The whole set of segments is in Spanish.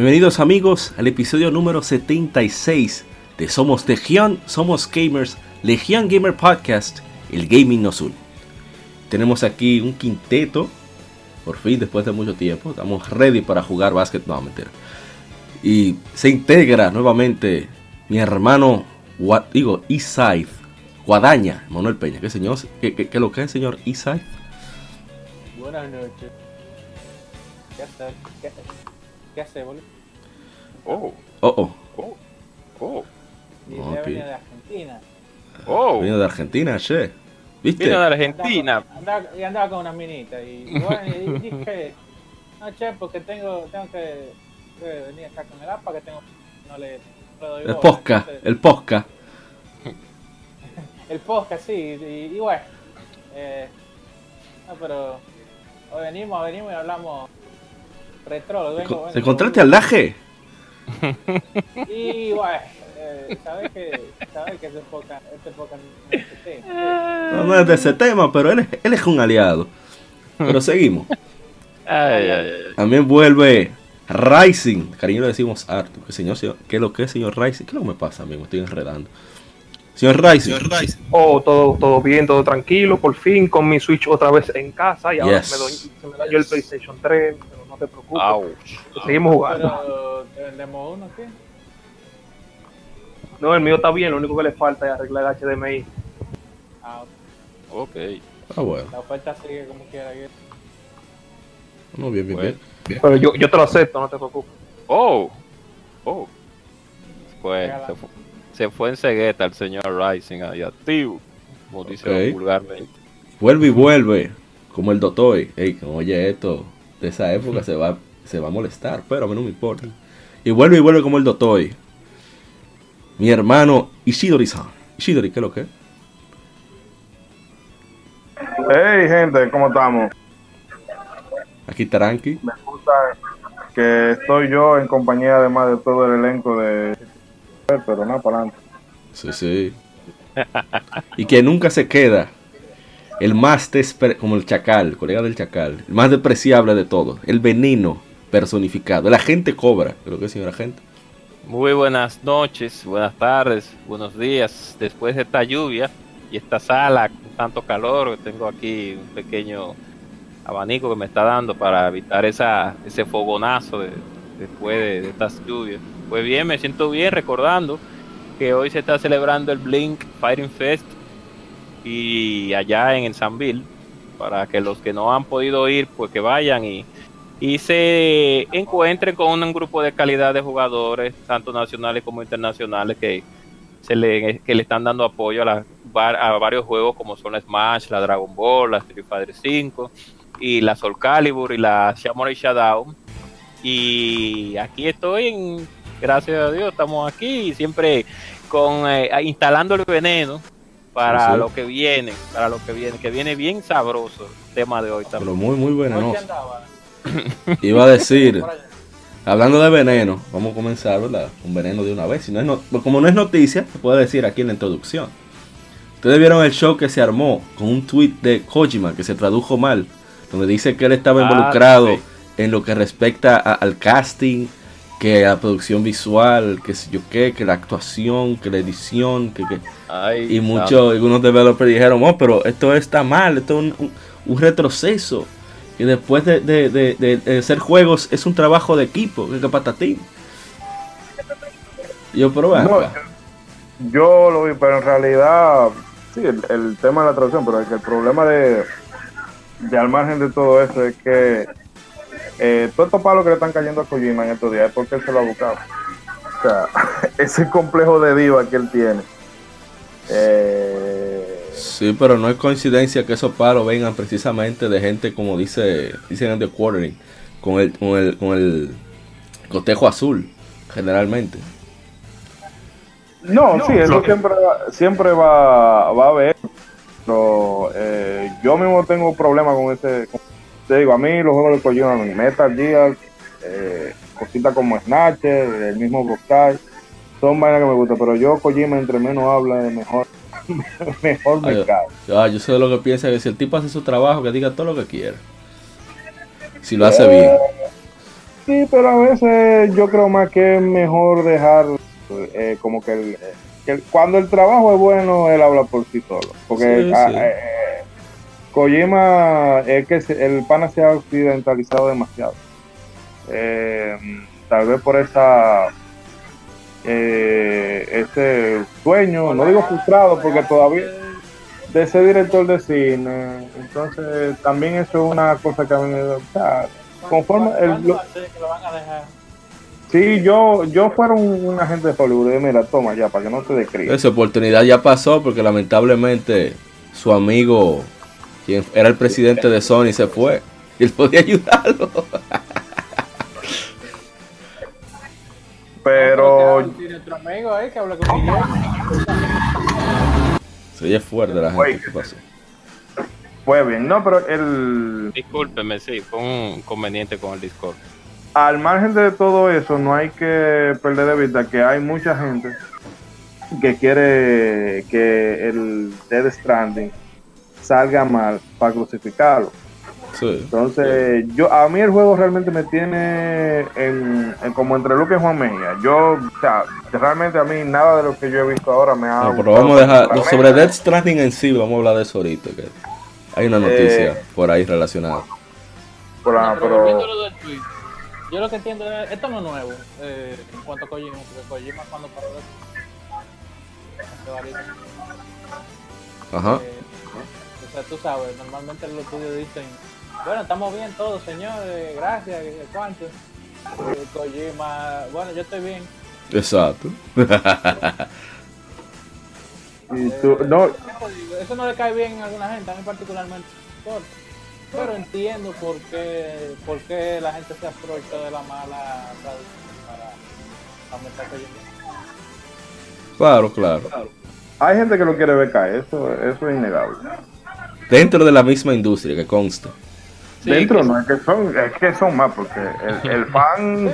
Bienvenidos amigos al episodio número 76 de Somos Legión, Somos Gamers, Legión Gamer Podcast, el gaming nos une. Tenemos aquí un quinteto, por fin después de mucho tiempo, estamos ready para jugar básquet, no, mentira. Y se integra nuevamente mi hermano, digo, Eastside, Guadaña, Manuel Peña. ¿Qué señor? ¿Qué, qué, lo que es, señor Eastside? Buenas noches. ¿Qué haces? ¿Qué ¿Qué hace, boludo? Oh. Oh, oh. Oh. Oh. Y okay. de Argentina. Oh. Vino de Argentina, che. ¿Viste? Vino de Argentina. Andaba, y andaba con una minita. Y, bueno, y dije, no, che, porque tengo, tengo que, que, venir acá con el APA que tengo. No le. doy el posca, el posca. el posca, sí. Y, y bueno. Eh, no, pero. Hoy venimos, venimos y hablamos retro, vengo, ¿Se encontraste al laje? Y bueno, eh, sabes que, sabes que este poca, este poca no es de ese tema. No, no es de ese tema, pero él, él es un aliado. Pero seguimos. Ay, ay, ay. También vuelve Rising. Cariño le decimos. ¿Qué, señor, señor, ¿Qué es lo que es, señor Rising? ¿Qué es lo que me pasa, amigo? Me estoy enredando. Señor Rising. Señor Rising. Oh, todo, todo bien, todo tranquilo. Por fin con mi Switch otra vez en casa. Y ahora Yes. me doy, se me dañó el PlayStation 3. Te preocupes. Ouch. Seguimos jugando. No, el mío está bien. Lo único que le falta es arreglar el HDMI. Ah, Ok. Ah, bueno. la oferta sigue como quiera. No, bien, bien, Bueno. bien. Pero yo, yo te lo acepto, no te preocupes. Oh. Oh. Pues se fue, se fue en cegueta el señor Rising ahí activo. Como dice vulgarmente. Vuelve y vuelve. Como el Dotoy. Ey, oye esto de esa época se va, se va a molestar. Pero a mí no me importa. Y vuelve y vuelve como el Dotoy. Mi hermano Ishidori-san. Ishidori, ¿qué es lo que es? Hey gente, ¿cómo estamos? Aquí tranqui. Me gusta que estoy yo en compañía además de todo el elenco de... Pero nada, para adelante. Sí, sí. y que nunca se queda. El más como el chacal, colega del chacal. El más despreciable de todos. El veneno personificado. El agente cobra. Creo que es señor agente. Muy buenas noches, buenas tardes, buenos días. Después de esta lluvia y esta sala con tanto calor, tengo aquí un pequeño abanico que me está dando para evitar esa, ese fogonazo de- después de, de estas lluvias. Pues bien, me siento bien recordando que hoy se está celebrando el Blink Fighting Fest y allá en Sanville para que los que no han podido ir pues que vayan y, y se encuentren con un grupo de calidad de jugadores tanto nacionales como internacionales que se le, que le están dando apoyo a, la- a varios juegos como son la Smash, la Dragon Ball, la Street Fighter 5 y la Soul Calibur y la Samurai Shadow. Y aquí estoy en, gracias a Dios estamos aquí siempre con eh, instalando el veneno para Sí, sí. lo que viene, para lo que viene, que viene bien sabroso el tema de hoy Pero también. muy, muy ¿Por venenoso. andaba? Iba a decir, hablando de veneno, vamos a comenzar, ¿verdad? Un veneno de una vez. Si no es no- como no es noticia, se puede decir aquí en la introducción. Ustedes vieron el show que se armó con un tweet de Kojima que se tradujo mal, donde dice que él estaba Ah, involucrado sí. en lo que respecta a- al casting, que la producción visual, que sé yo qué, que la actuación, que la edición, que, que- Ay, y muchos, algunos developers dijeron, oh, pero esto está mal, esto es un, un- un retroceso. Y después de, de- de- de- de hacer juegos es un trabajo de equipo, que que patatín. Yo, No, acá. Yo lo vi, pero en realidad, sí, el, el tema de la traducción, pero es que el problema de, de al margen de todo eso es que eh, todos estos palos que le están cayendo a Kojima en estos días es porque él se lo ha buscado. O sea, ese complejo de diva que él tiene. Eh, Sí, pero no es coincidencia que esos palos vengan precisamente de gente como dice, dicen en The Quartering, con el, con el, con el cotejo azul, generalmente. No, sí, eso siempre, va- siempre va, va a haber. Pero eh, yo mismo tengo problemas con ese. con- te digo, a mí los juegos de Kojima, Metal Gear, eh, cositas como Snatcher, el mismo Brokai, son vainas que me gustan. Pero yo, Kojima, entre menos habla, mejor, mejor me cae. Ah, yo sé lo que piensa, que si el tipo hace su trabajo, que diga todo lo que quiera. Si lo hace bien. Sí, pero a veces yo creo más que es mejor dejar eh, como que, el, que el- cuando el trabajo es bueno, él habla por sí solo. Porque Sí, ah, sí. eh, eh, Kojima es que se- el pana se ha occidentalizado demasiado. Eh, tal vez por esa eh, ese sueño, no digo frustrado porque todavía de ser director de cine, entonces también eso es una cosa que a mí me o sea, conforme el, ¿Cuándo lo- va a ser que lo van a dejar? Sí, yo, yo fuera un, un agente de Hollywood, mira, toma ya, para que no te describa. Esa oportunidad ya pasó porque lamentablemente su amigo, quien era el presidente de Sony, se fue. Y él podía ayudarlo. Pero, Guillermo. Se oye fuerte la gente. ¿Qué pasó? fue bien, no, pero el, Discúlpeme, sí, fue un inconveniente con el Discord. al margen de todo eso, no hay que perder de vista que hay mucha gente que quiere que el Dead Stranding salga mal para crucificarlo. Sí. Entonces, yo a mí el juego realmente me tiene en, en como entre Luke y Juan Mejía. Yo, o sea, realmente a mí nada de lo que yo he visto ahora me ha No, pero gustado vamos a dejar. Sobre Death Stranding en sí, vamos a hablar de eso ahorita. Que hay una noticia Eh, por ahí relacionada. Por- ah, No, pero- tweet, yo lo que entiendo es, esto no es nuevo eh, en cuanto a Kojima, porque Kojima cuando pasó de Ajá. eh, o sea, tú sabes, normalmente los estudios dicen, bueno, estamos bien todos, señores, gracias, sé cuánto. Eh, Kojima, bueno, yo estoy bien. Exacto. y tú- no, ¿qué te digo? Eso no le cae bien a alguna gente, a mí particularmente. por- Pero entiendo por qué, por qué la gente se aprovecha de la mala traducción para aumentar Kojima. Claro, claro. hay gente que lo quiere ver caer, eso, eso es innegable. Dentro de la misma industria que consta. Sí, Dentro que- no, es que son, es que son más, porque el, el fan,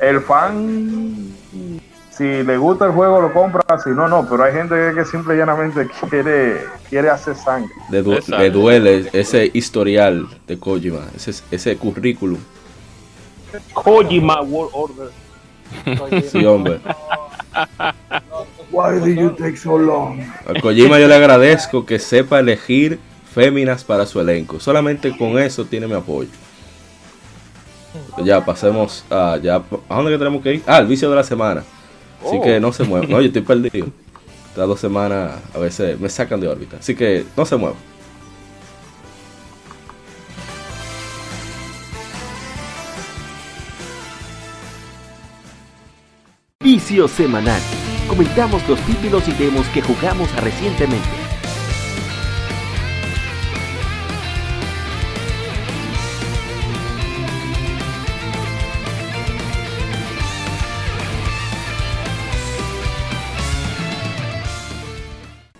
el fan, si le gusta el juego lo compra, si no, no, pero hay gente que, simple y llanamente quiere, quiere hacer sangre. Le, du- le duele ese historial de Kojima, ese, ese currículum. Kojima World Order. Sí, hombre. no- Why did you take so long? A Kojima yo le agradezco que sepa elegir féminas para su elenco. Solamente con eso tiene mi apoyo. Ya pasemos a ya ¿a dónde que tenemos que ir? Ah, el vicio de la semana. Así Oh. que no se muevan. No, yo estoy perdido. Estas dos semanas a veces me sacan de órbita. Así que no se muevan. Vicio semanal. Comentamos los títulos y demos que jugamos recientemente.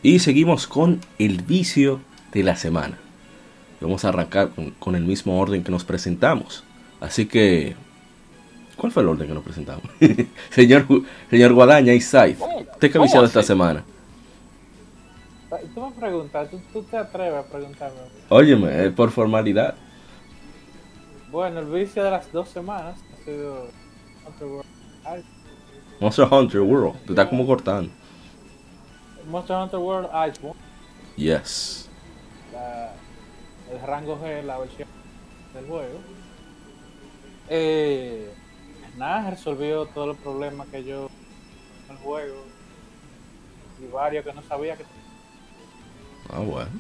Y seguimos con el vicio de la semana. Vamos a arrancar con, con el mismo orden que nos presentamos. Así que, ¿cuál fue el orden que nos presentamos? señor, señor Guadaña y Saif, ¿usted qué ha ¿Cómo viciado esta semana? Tú me preguntas, ¿tú, tú te atreves a preguntarme. Óyeme, eh, por formalidad. Bueno, el vicio de las dos semanas ha sido Monster World Monster Hunter World, te está como cortando. Monster Hunter World Iceborne, Yes. la- el rango G, la versión del juego. Eh, nada, resolvió todos los problemas que yo en el juego y varios que no sabía que Ah, bueno.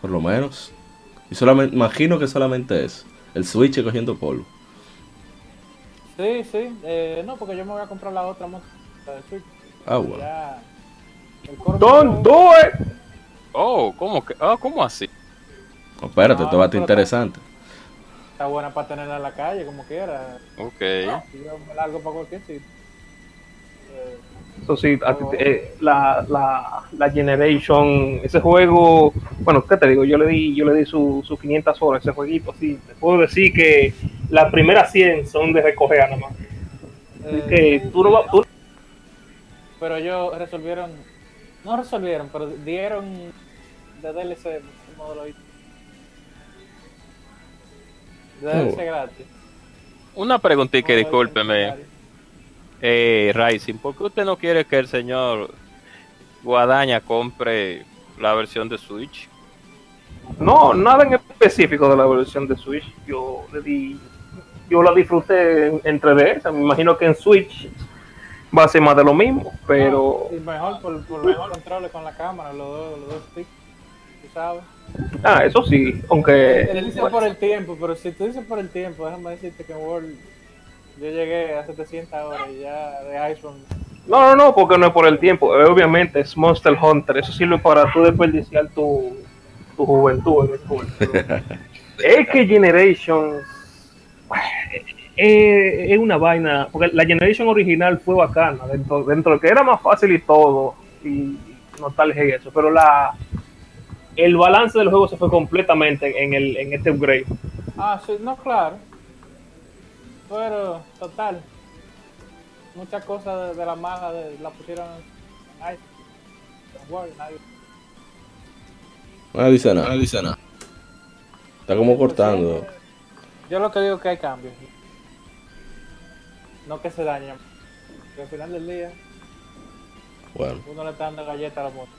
Por lo menos. Y solamente, imagino que solamente es el Switch cogiendo polvo. Sí, sí, eh, no, porque yo me voy a comprar la otra moto, la de Switch. Ah, bueno. Ya, Don't do it. Oh, ¿cómo que? Ah, ¿cómo así? Oh, espérate, No, esto va a estar interesante. Está buena para tenerla en la calle, como quiera. Ok. Y yo me largo para cualquier sitio. Eh, Eso sí, a ti te- eh, la, la, la Generation, ese juego, bueno, ¿qué te digo? Yo le di, yo le di sus su 500 horas a ese jueguito, sí. Te puedo decir que las primeras 100 son de recoger nada más. Así eh, que tú no vas, tú- pero ellos resolvieron, no resolvieron, pero dieron de DLC el módulo IT. Oh. Gratis. Una preguntita, Módulo discúlpeme. Eh, Rising, ¿por qué usted no quiere que el señor Guadaña compre la versión de Switch? no, nada en específico de la versión de Switch. Yo le di, yo la disfruté en, en 3DS. Me imagino que en Switch va a ser más de lo mismo, pero Y mejor por, por los controles con la cámara, los dos, los dos sticks, tú sabes. Ah, eso sí, aunque Él dice por el tiempo, pero si tú dices por el tiempo, déjame decirte que en World yo llegué a 700 horas y ya de Iceborne. No, no, no, porque no es por el tiempo. Eh, Obviamente es Monster Hunter. Eso sirve para tú desperdiciar tu, tu juventud en el. Pero es que Generations eh, es una vaina. Porque la Generation original fue bacana. Dentro, dentro de que era más fácil y todo. Y nostalgia y eso. Pero la el balance del juego se fue completamente en, el, en este upgrade. Ah, sí, no, claro. Pero, total. Muchas cosas de, de la mala de, la pusieron. En World, nadie- No dice nada. No dice nada. Está como cortando. Yo lo que digo es que hay cambios. No que se dañen. Que al final del día, Bueno, uno le está dando galletas a la moto.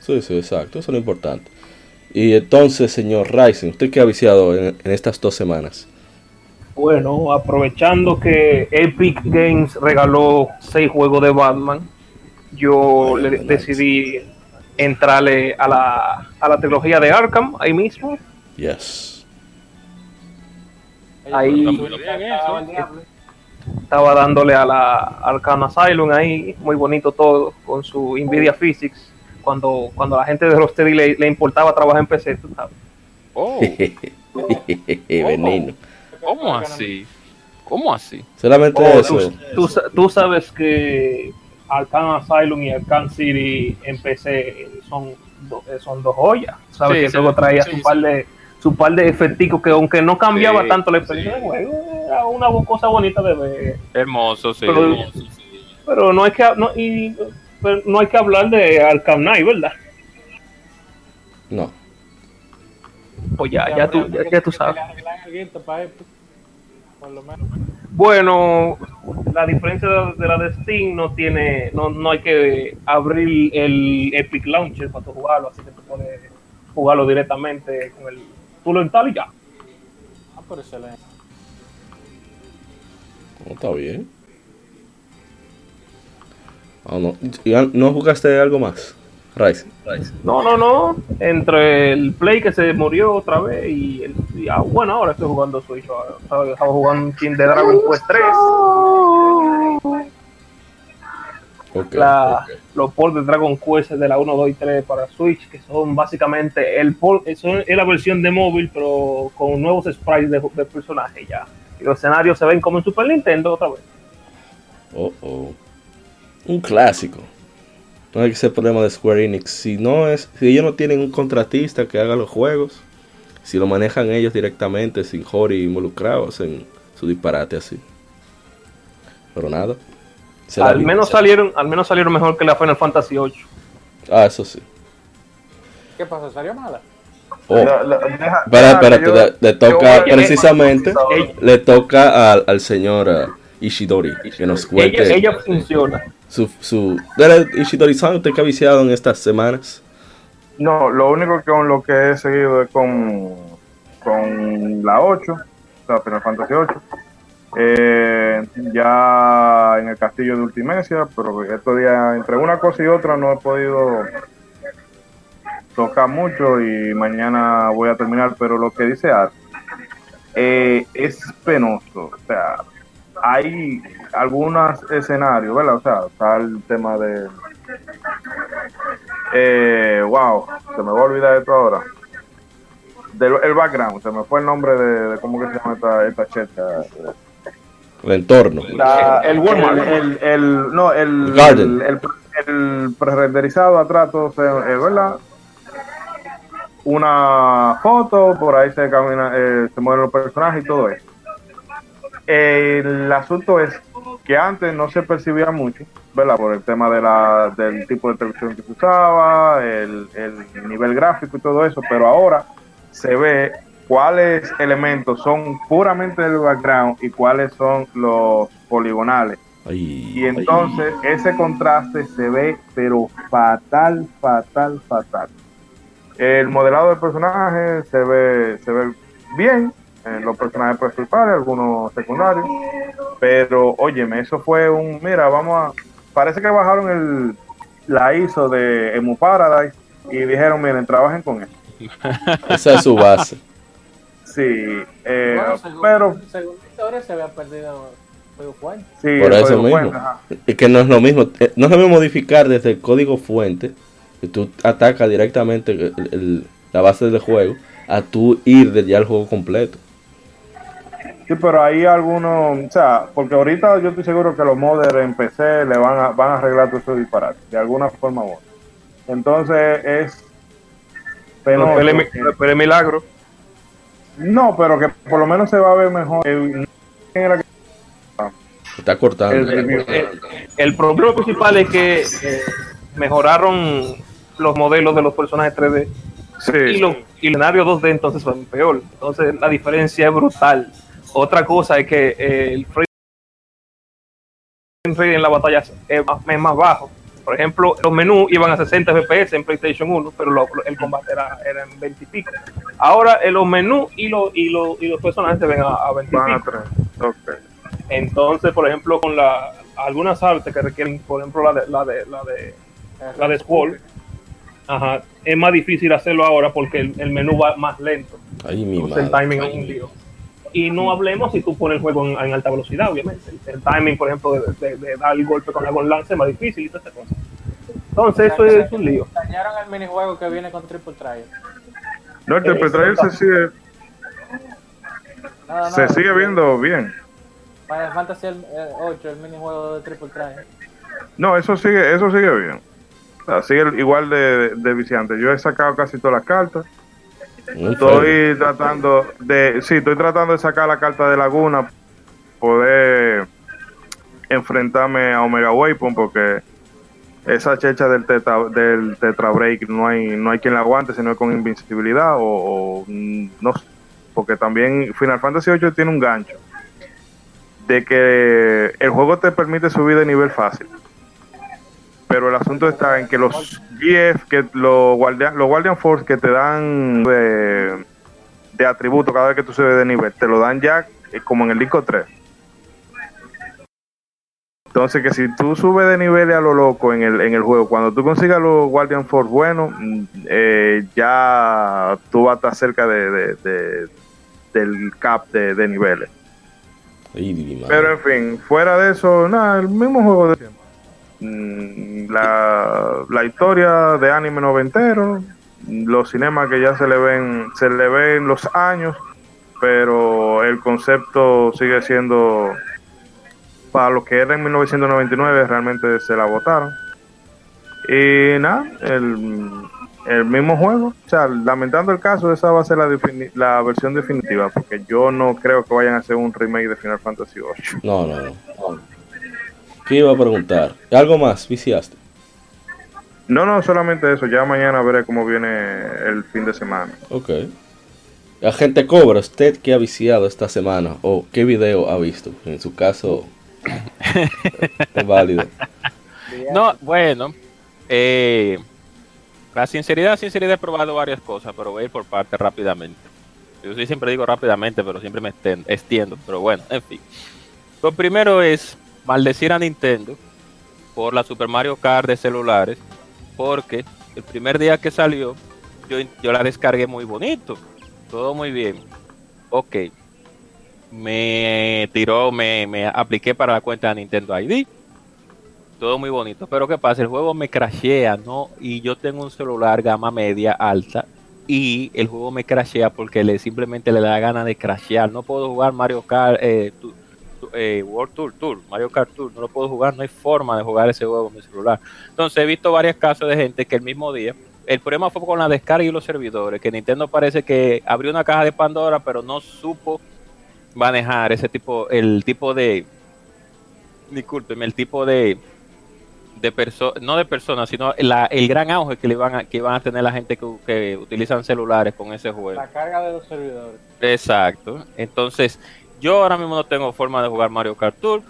Sí, sí, exacto. Eso es lo importante. Y entonces, señor Rising, ¿usted qué ha viciado en, en estas dos semanas? Bueno, aprovechando que Epic Games regaló seis juegos de Batman, yo le decidí entrarle a la, a la trilogía de Arkham ahí mismo. Yes. Ahí- estaba dándole a la Arkham Asylum ahí, muy bonito todo, con su Nvidia Physics. Cuando, cuando la gente de Rocksteady le, le importaba trabajar en PC, tú sabes. Oh, Veneno. ¿cómo así? ¿Cómo así? Solamente Oh, eso. tú, tú sa- tú sabes que Arkham Asylum y Arkham City en PC son, do- son dos joyas. Sabes Sí, que sí, luego traía sí, su par de su par de efecticos que aunque no cambiaba Sí, tanto la experiencia sí. del juego, era una cosa bonita de ver. Hermoso, sí. Pero- hermoso, sí. Pero no hay que no, y, no hay que hablar de Arkham Knight, ¿verdad? No. Pues ya, ya tú, ya, ya tú sabes. Menos. Bueno, la diferencia de, de la de Steam no tiene, no, no hay que abrir el Epic Launcher para tú jugarlo, así que tú puedes jugarlo directamente con el, tú lo instalas y ya. Ah, por excelente. No, está bien. Ah, no. ¿Y an- ¿No jugaste algo más? Rising. No, no, no, entre el Play que se murió otra vez y, el, y, ah, bueno, ahora estoy jugando Switch, ahora estaba, jugando un team de Dragon Quest 3, Ok. la, los ports de Dragon Quest de la 1, 2 y 3 para Switch, que son básicamente el port, son- es la versión de móvil, pero con nuevos sprites de, de personajes ya. Y los escenarios se ven como en Super Nintendo otra vez. Oh, oh. Un clásico. No hay que ser problema de Square Enix. Si no es, si ellos no tienen un contratista que haga los juegos, si lo manejan ellos directamente sin Hori involucrados en su disparate así. Pero nada. Al vi- menos salieron, al menos salieron mejor que la Final Fantasy 8. Ah, eso sí. ¿Qué pasa? ¿Salió mala? Oh. La- la- deja- Espera, deja espérate, que yo- le, toca precisamente, Ella- le toca al, al señor eh, Ishidori que nos cuente Ella, ella funciona. Su, su... Dale, Ishidori-san, usted que ha viciado en estas semanas. No, lo único con lo que he seguido es con, con la 8, o sea, Final Fantasy 8. Eh, ya en el castillo de Ultimecia, pero estos días, entre una cosa y otra, no he podido tocar mucho y mañana voy a terminar. Pero lo que dice Art eh, es penoso, o sea, hay algunos escenarios, ¿verdad? O sea, está el tema de eh, wow, se me va a olvidar esto ahora. del el background, se me fue el nombre de, de cómo que se llama esta, esta checha. El entorno. La- El Walmart. El, el, el- no, el, Garden. el, el, el pre-renderizado atrás, todo se, eh, ¿verdad? Una foto, por ahí se camina, eh, se mueven los personajes y todo eso. El asunto es que antes no se percibía mucho, ¿verdad? Por el tema de la, del tipo de televisión que se usaba, el, el nivel gráfico y todo eso, pero ahora se ve cuáles elementos son puramente del background y cuáles son los poligonales. Ay, Y entonces ese contraste se ve, pero fatal, fatal, fatal. El modelado del personaje se ve, se ve bien, en los personajes principales, algunos secundarios, pero óyeme, eso fue un, mira, vamos a, parece que bajaron el, la ISO de Emu Paradise y dijeron, miren, trabajen con eso. esa es su base. Sí, eh, Bueno, según, pero según la historia se había perdido Fuego Fuente. sí, Por eso código mismo. fuente. Es que no es lo mismo. eh, No es lo mismo modificar desde el código fuente, que tú atacas directamente el- el- la base del juego, a tú ir desde ya al juego completo. Sí, pero hay algunos, o sea, porque ahorita yo estoy seguro que los modders en PC le van a, van a arreglar todo eso disparate, de alguna forma u otra. Entonces es Pero Pele Milagro. no, pero que por lo menos se va a ver mejor. El- Está cortando. el review. El problema principal es que eh, mejoraron los modelos de los personajes 3D y los y el escenario 2D entonces son peor. Entonces la diferencia es brutal. Otra cosa es que eh, el frame rate en la batalla es más, es más bajo. Por ejemplo, los menús iban a 60 FPS en PlayStation 1, pero lo- el combate era, era en 20 y pico. Ahora eh, los menús y, los y, los y los personajes se ven a, a 20 y pico. Entonces, por ejemplo, con la, algunas artes que requieren, por ejemplo, la de la de la de, la de Squall, ajá, es más difícil hacerlo ahora porque el, el menú va más lento. Ay, mi Entonces, el madre. timing es un lío. Y no hablemos si tú pones el juego en, en alta velocidad, obviamente. El, el timing, por ejemplo, de, de- de dar el golpe con la con lance es más difícil y todas esas cosas. Entonces, eso es un lío. Dañaron el minijuego que viene con Triple Trial. No, el Triple Trial se sigue, No, no, se no, sigue viendo bien. Final Fantasy el- eh, 8, el minijuego de Triple Trial. No, eso sigue, eso sigue bien. O sea, sigue igual de, de viciante. Yo he sacado casi todas las cartas. Estoy tratando de, sí, estoy tratando de sacar la carta de Laguna, poder enfrentarme a Omega Weapon porque esa checha del tetra, del tetra break no hay no hay quien la aguante sino con invincibilidad o, o, no sé, porque también Final Fantasy VIII tiene un gancho de que el juego te permite subir de nivel fácil pero el asunto está en que los GF, que los Guardian, los Guardian Force que te dan de, de atributo cada vez que tú subes de nivel, te lo dan ya eh, como en el disco 3. Entonces que si tú subes de nivel a lo loco en el, en el juego, cuando tú consigas los Guardian Force buenos, mm, eh, ya tú vas a estar cerca de, de- de- del cap de, de niveles. Ay. Pero en fin, fuera de eso, nada, el mismo juego de siempre. Mm, La, la historia de anime noventero, los cinemas que ya se le ven, se le ven los años, pero el concepto sigue siendo para lo que era en 1999 realmente se la votaron. Y nada, el, el mismo juego, o sea, lamentando el caso, esa va a ser la, la versión definitiva, porque yo no creo que vayan a hacer un remake de Final Fantasy VIII. No, no, no. ¿Qué iba a preguntar? ¿Algo más viciaste? No, no, solamente eso. Ya mañana veré cómo viene el fin de semana. Ok. Agente Cobra, ¿usted qué ha viciado esta semana? ¿O qué video ha visto? En su caso, es válido. No, bueno, eh, la sinceridad, sinceridad he probado varias cosas, pero voy a ir por partes rápidamente. Yo sí siempre digo rápidamente, pero siempre me extiendo, pero bueno, en fin. Lo primero es maldecir a Nintendo por la Super Mario Kart de celulares, porque el primer día que salió, yo, yo la descargué muy bonito, todo muy bien. Ok, me tiró, me, me apliqué para la cuenta de Nintendo ID todo muy bonito. Pero ¿qué pasa? El juego me crashea, ¿no? Y yo tengo un celular gama media alta y el juego me crashea porque le simplemente le da gana de crashear. No puedo jugar Mario Kart eh, eh, World Tour, Tour, Mario Kart Tour, no lo puedo jugar, no hay forma de jugar ese juego en mi celular. Entonces he visto varios casos de gente que el mismo día, el problema fue con la descarga y los servidores, que Nintendo parece que abrió una caja de Pandora, pero no supo manejar ese tipo, el tipo de, discúlpeme, el tipo de de personas, no de personas, sino la- el gran auge que le van a, que van a tener la gente que, que utilizan celulares con ese juego. La carga de los servidores. Exacto. Entonces, yo ahora mismo no tengo forma de jugar Mario Kart Tour.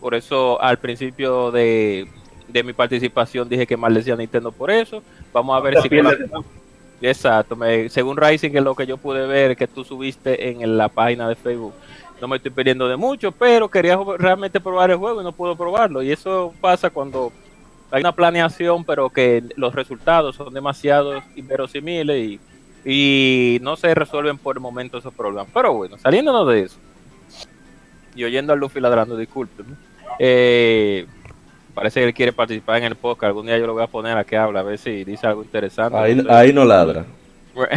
Por eso, al principio de, de mi participación, dije que maldecía a Nintendo por eso. Vamos a ver si. con la-. Exacto. me- según Rising, que es lo que yo pude ver que tú subiste en la página de Facebook. No me estoy perdiendo de mucho, pero quería realmente probar el juego y no puedo probarlo. Y eso pasa cuando hay una planeación, pero que los resultados son demasiado inverosimiles y, y no se resuelven por el momento esos problemas. Pero bueno, saliéndonos de eso y oyendo a Luffy ladrando, disculpen. Eh, parece que él quiere participar en el podcast. Algún día yo lo voy a poner a que habla, a ver si dice algo interesante. Ahí, ahí no ladra.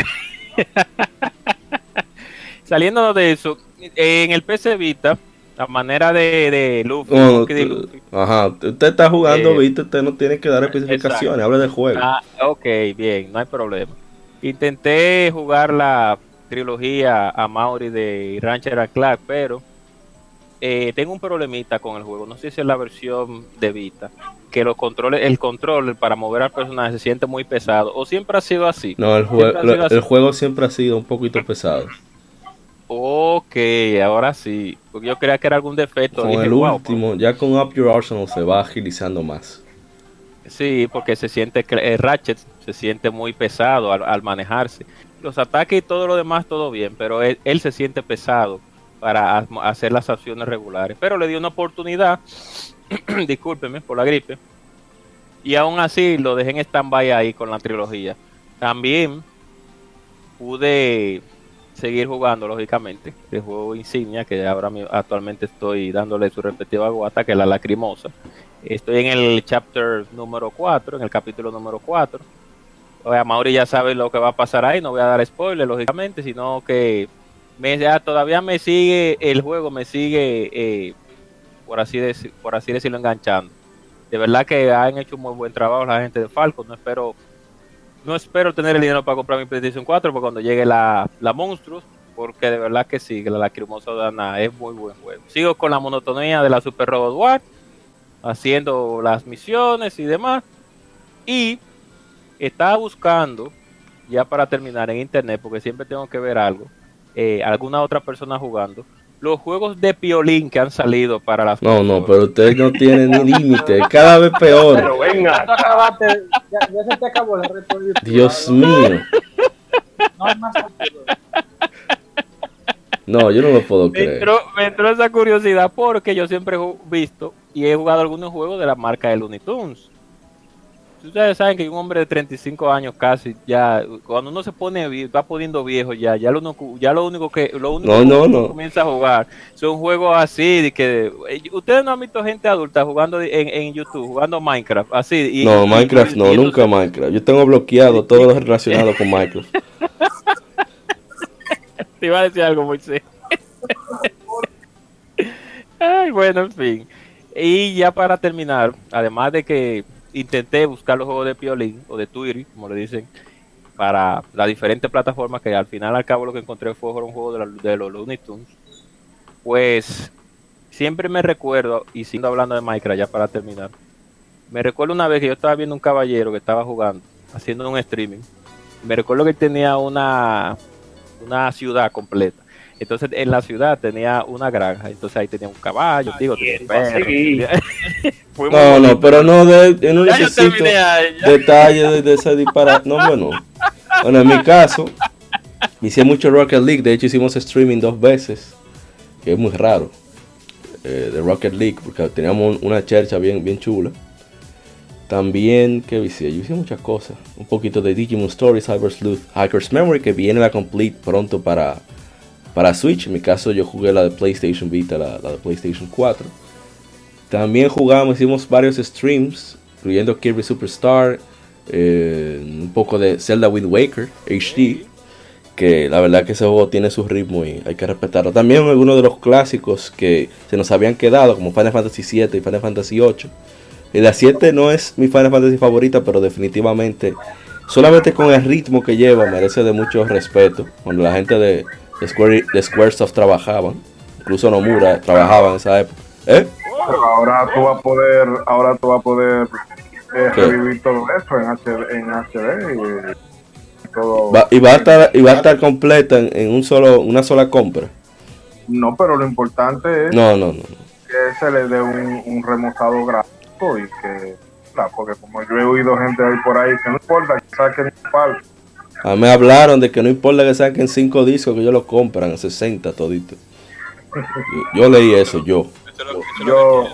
Saliéndonos de eso, en el PC Vita, a manera de, de Luffy, No, Monkey D. tú- Luffy, ajá, usted está jugando, Eh, viste, usted no tiene que dar especificaciones, habla del juego. Ah, ok, bien, no hay problema. Intenté jugar la trilogía a Maori de Rancher and Clark, pero eh, tengo un problemita con el juego. No sé si es la versión de Vita, que los controles, el control para mover al personaje se siente muy pesado, o siempre ha sido así. No, el, Siempre jue- ha sido lo- así. el juego siempre ha sido un poquito pesado. Ok, ahora sí. Porque yo creía que era algún defecto. Con Dije, el "Wow, último, ya con Up Your Arsenal se va agilizando más. Sí, porque se siente que el Ratchet se siente muy pesado al, al manejarse. Los ataques y todo lo demás, todo bien, pero él, él se siente pesado para ha- hacer las acciones regulares. Pero le dio una oportunidad, discúlpeme por la gripe, y aún así lo dejé en stand-by ahí con la trilogía. También pude seguir jugando, lógicamente, el juego insignia, que ahora actualmente estoy dándole su respectiva guata, que es la lacrimosa. Estoy en el chapter número 4, en el capítulo número 4. O sea, Mauri ya sabe lo que va a pasar ahí, no voy a dar spoiler, lógicamente, sino que me, ya todavía me sigue, el juego me sigue, eh, por, así deci- por así decirlo, enganchando. De verdad que han hecho un muy buen trabajo la gente de Falcon, no espero no espero tener el dinero para comprar mi PlayStation 4 para cuando llegue la, la Monstruos, porque de verdad que sí, la Lacrimosa Dana es muy buen juego. Sigo con la monotonía de la Super Robot War, haciendo las misiones y demás. Y estaba buscando, ya para terminar en internet, porque siempre tengo que ver algo, eh, alguna otra persona jugando, los juegos de Piolín que han salido para las No, no, pero usted no tiene ni límite, es cada vez peor. Pero venga, ya, ya se te acabó YouTube. Dios No, mío. No hay más contenido. No, yo no lo puedo Me creer. entró, me entró esa curiosidad porque yo siempre he visto y he jugado algunos juegos de la marca de Looney Tunes. Ustedes saben que un hombre de 35 años casi, ya, cuando uno se pone, va poniendo viejo ya, ya lo único, ya lo único que, lo único No, que no, uno no. comienza a jugar son juegos así, de que, eh, ustedes no han visto gente adulta jugando en, en YouTube, jugando Minecraft, así. y- No, y- Minecraft y- no, nunca Minecraft. Yo tengo bloqueado todo lo relacionado con Minecraft. Te iba a decir algo, Moisés. Ay, bueno, en fin. Y ya para terminar, además de que intenté buscar los juegos de Piolín o de Twitter, como le dicen, para las diferentes plataformas, que al final al cabo lo que encontré fue un juego de, la- de los Looney Tunes, pues siempre me recuerdo, y siendo hablando de Minecraft ya para terminar, me recuerdo una vez que yo estaba viendo un caballero que estaba jugando, haciendo un streaming. Me recuerdo que él tenía una, una ciudad completa. Entonces en la ciudad tenía una granja, entonces ahí tenía un caballo, digo, tenía un perro, No, no, pero no, de, yo no Ya necesito detalles de, de ese disparate. No, bueno. Bueno, en mi caso, hice mucho Rocket League. De hecho, hicimos streaming dos veces, que es muy raro, eh, de Rocket League, porque teníamos un- una chercha bien, bien chula. También, ¿qué hice? Yo hice muchas cosas. Un poquito de Digimon Story, Cyber Sleuth, Hackers Memory, que viene la complete pronto para, para Switch. En mi caso, yo jugué la de PlayStation Vita, la, la de PlayStation 4. También jugamos, hicimos varios streams, incluyendo Kirby Superstar, eh, un poco de Zelda Wind Waker HD, que la verdad que ese juego tiene su ritmo y hay que respetarlo. También algunos de los clásicos que se nos habían quedado, como Final Fantasy VII y Final Fantasy VIII. La 7 no es mi Final Fantasy favorita, pero definitivamente, solamente con el ritmo que lleva, merece de mucho respeto. Cuando la gente de, de, Square, de Squaresoft trabajaban, incluso Nomura trabajaba en esa época. ¿Eh? Ahora tú vas a poder, ahora tú vas a poder eh, revivir todo eso en HD, en HD y todo. Va- y va a estar, y va a estar completa en, en un solo, una sola compra. No, pero lo importante es No, no, no. no. que se le dé un, un remozado gráfico y que, claro, porque como yo he oído gente ahí por ahí que no importa que saquen un par, A mí me hablaron de que no importa que saquen cinco discos, que ellos los compran a 60 todito. Yo, yo leí eso, yo. yo,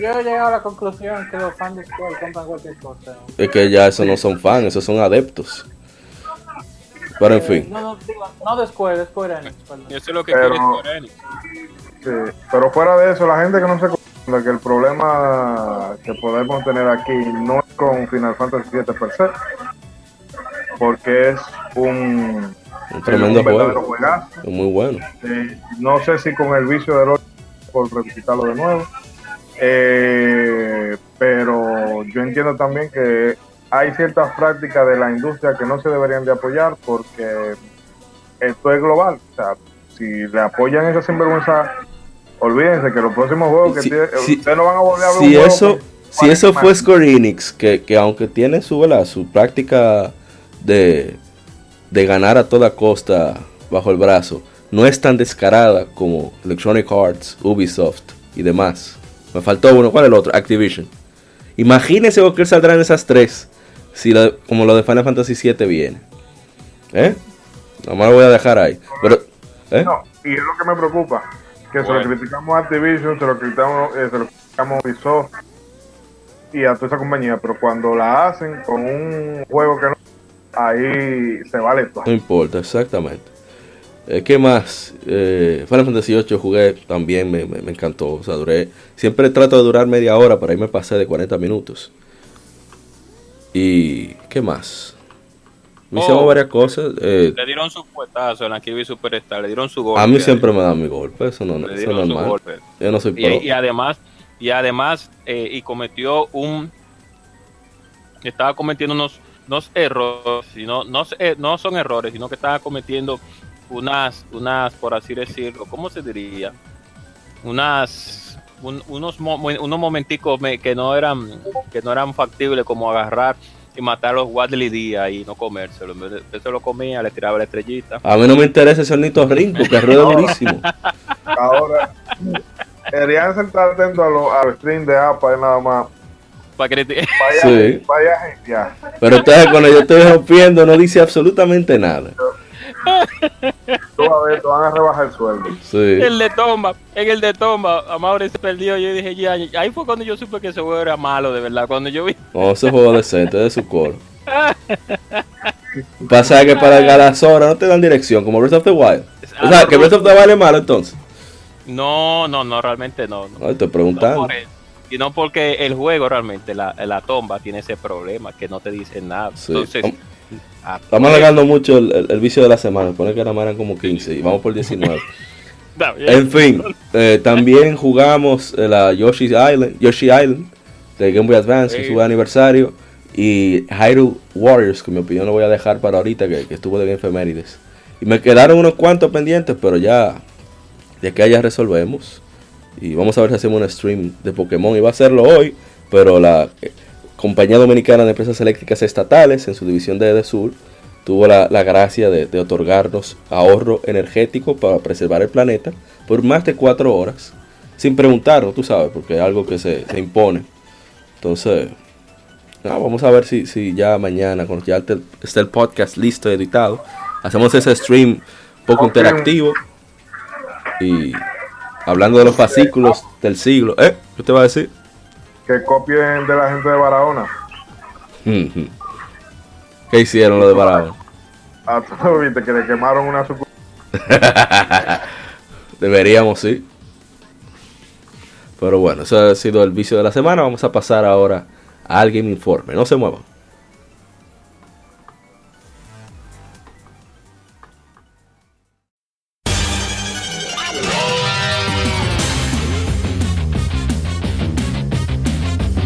Yo he llegado a la conclusión que los fans de Square compran cualquier cosa. Es que ya esos no son fans, esos son adeptos. Pero en Eh, fin. No, no, digo, no de Square, de Square Enix, perdón. Eso es lo que Pero- quiere Square Enix. sí, pero fuera de eso, la gente que no se confunda que el problema que podemos tener aquí no es con Final Fantasy VII per se, porque es un, Un tremendo un verdadero juego. juegazo. Muy bueno. Eh, no sé si con el vicio del 8 por revisitarlo de nuevo. Eh, pero yo entiendo también que hay ciertas prácticas de la industria que no se deberían de apoyar porque esto es global. O sea, si le apoyan esa sinvergüenza, olvídense que los próximos juegos que Si- tiene- si- ustedes no van a volver a ver Si eso, si eso fue Square Enix, que, que aunque tiene su, ¿verdad? su práctica de, de ganar a toda costa bajo el brazo, no es tan descarada como Electronic Arts, Ubisoft y demás. Me faltó uno, ¿cuál es el otro? Activision. Imagínense lo que saldrán esas tres, si la- como lo de Final Fantasy VII viene. ¿Eh? Nomás lo voy a dejar ahí. Pero, ¿eh? No, y es lo que me preocupa, que se Bueno. lo criticamos a Activision, se lo criticamos, eh, se lo criticamos a Ubisoft y a toda esa compañía, pero cuando la hacen con un juego que no, ahí se vale todo. No importa, exactamente. Eh, ¿Qué más? Eh, Final Fantasy VIII jugué también, me, me- me encantó. O sea, duré. Siempre trato de durar media hora, pero ahí me pasé de 40 minutos. ¿Y qué más? Me hicieron Oh. varias cosas. eh, Le dieron su puestazo en la Kirby Superstar, le dieron su golpe. a mí siempre me dan mi golpe, eso no, eso es normal. golpe. Yo no soy pro. Y, y además, y además, eh, y cometió un, estaba cometiendo unos, unos errores, sino, no, eh, no son errores, sino que estaba cometiendo unas, unas, por así decirlo, ¿cómo se diría? Unas, un- unos, mo- unos momenticos me- que no eran, que no eran factibles como agarrar y matar a los Wadley Díaz y no comérselo. Usted se lo comía, le tiraba la estrellita. A mí no me interesa ese ornitorrinco que rueda durísimo. Ahora, deberían estar atentos a los a los streams de APA, nada más. Para que le- Vaya, Sí. vaya gente. Pero ustedes cuando yo estoy rompiendo no dice absolutamente nada. Tú a ver, te van a rebajar el sueldo. Sí. El de Tomba, en el de Tomba, Amaury se perdió. Yo dije, ya, ya, ahí fue cuando yo supe que ese juego era malo, de verdad. Cuando yo vi, No, ese juego decente, de su coro. Pasa que para horas no te dan dirección, como Breath of the Wild. O sea, que Breath of the Wild es malo entonces. no, no, no, realmente no. no. No, estoy No preguntando. por eso, sino porque el juego realmente, la, la tomba, tiene ese problema que no te dicen nada. Sí. Entonces, Estamos alargando mucho el, el- el vicio de la semana. Pone que más eran como 15 y vamos por 19. está bien. En fin, eh, también jugamos eh, la Yoshi's Island, Yoshi Island de Game Boy Advance, que Sí. su aniversario. Y Hyrule Warriors, que en mi opinión lo voy a dejar para ahorita, que, que estuvo de bien efemérides. Y me quedaron unos cuantos pendientes, pero ya de que ya resolvemos. Y vamos a ver si hacemos un stream de Pokémon. Iba a hacerlo hoy, pero la eh, Compañía Dominicana de Empresas Eléctricas Estatales, en su división de EDESUR, tuvo la, la gracia de, de otorgarnos ahorro energético para preservar el planeta por más de cuatro horas, sin preguntarnos, tú sabes, porque es algo que se, se impone. Entonces, no, vamos a ver si, si ya mañana, cuando ya te- esté el podcast listo, editado, hacemos ese stream un poco interactivo y hablando de los fascículos del siglo. ¿Eh? ¿Qué te va a decir? Que copien de la gente de Barahona. ¿Qué hicieron los de Barahona? A todos viste que le quemaron una sucursal. Deberíamos, sí. Pero bueno, eso ha sido el vicio de la semana. Vamos a pasar ahora al Game Informe. No se muevan.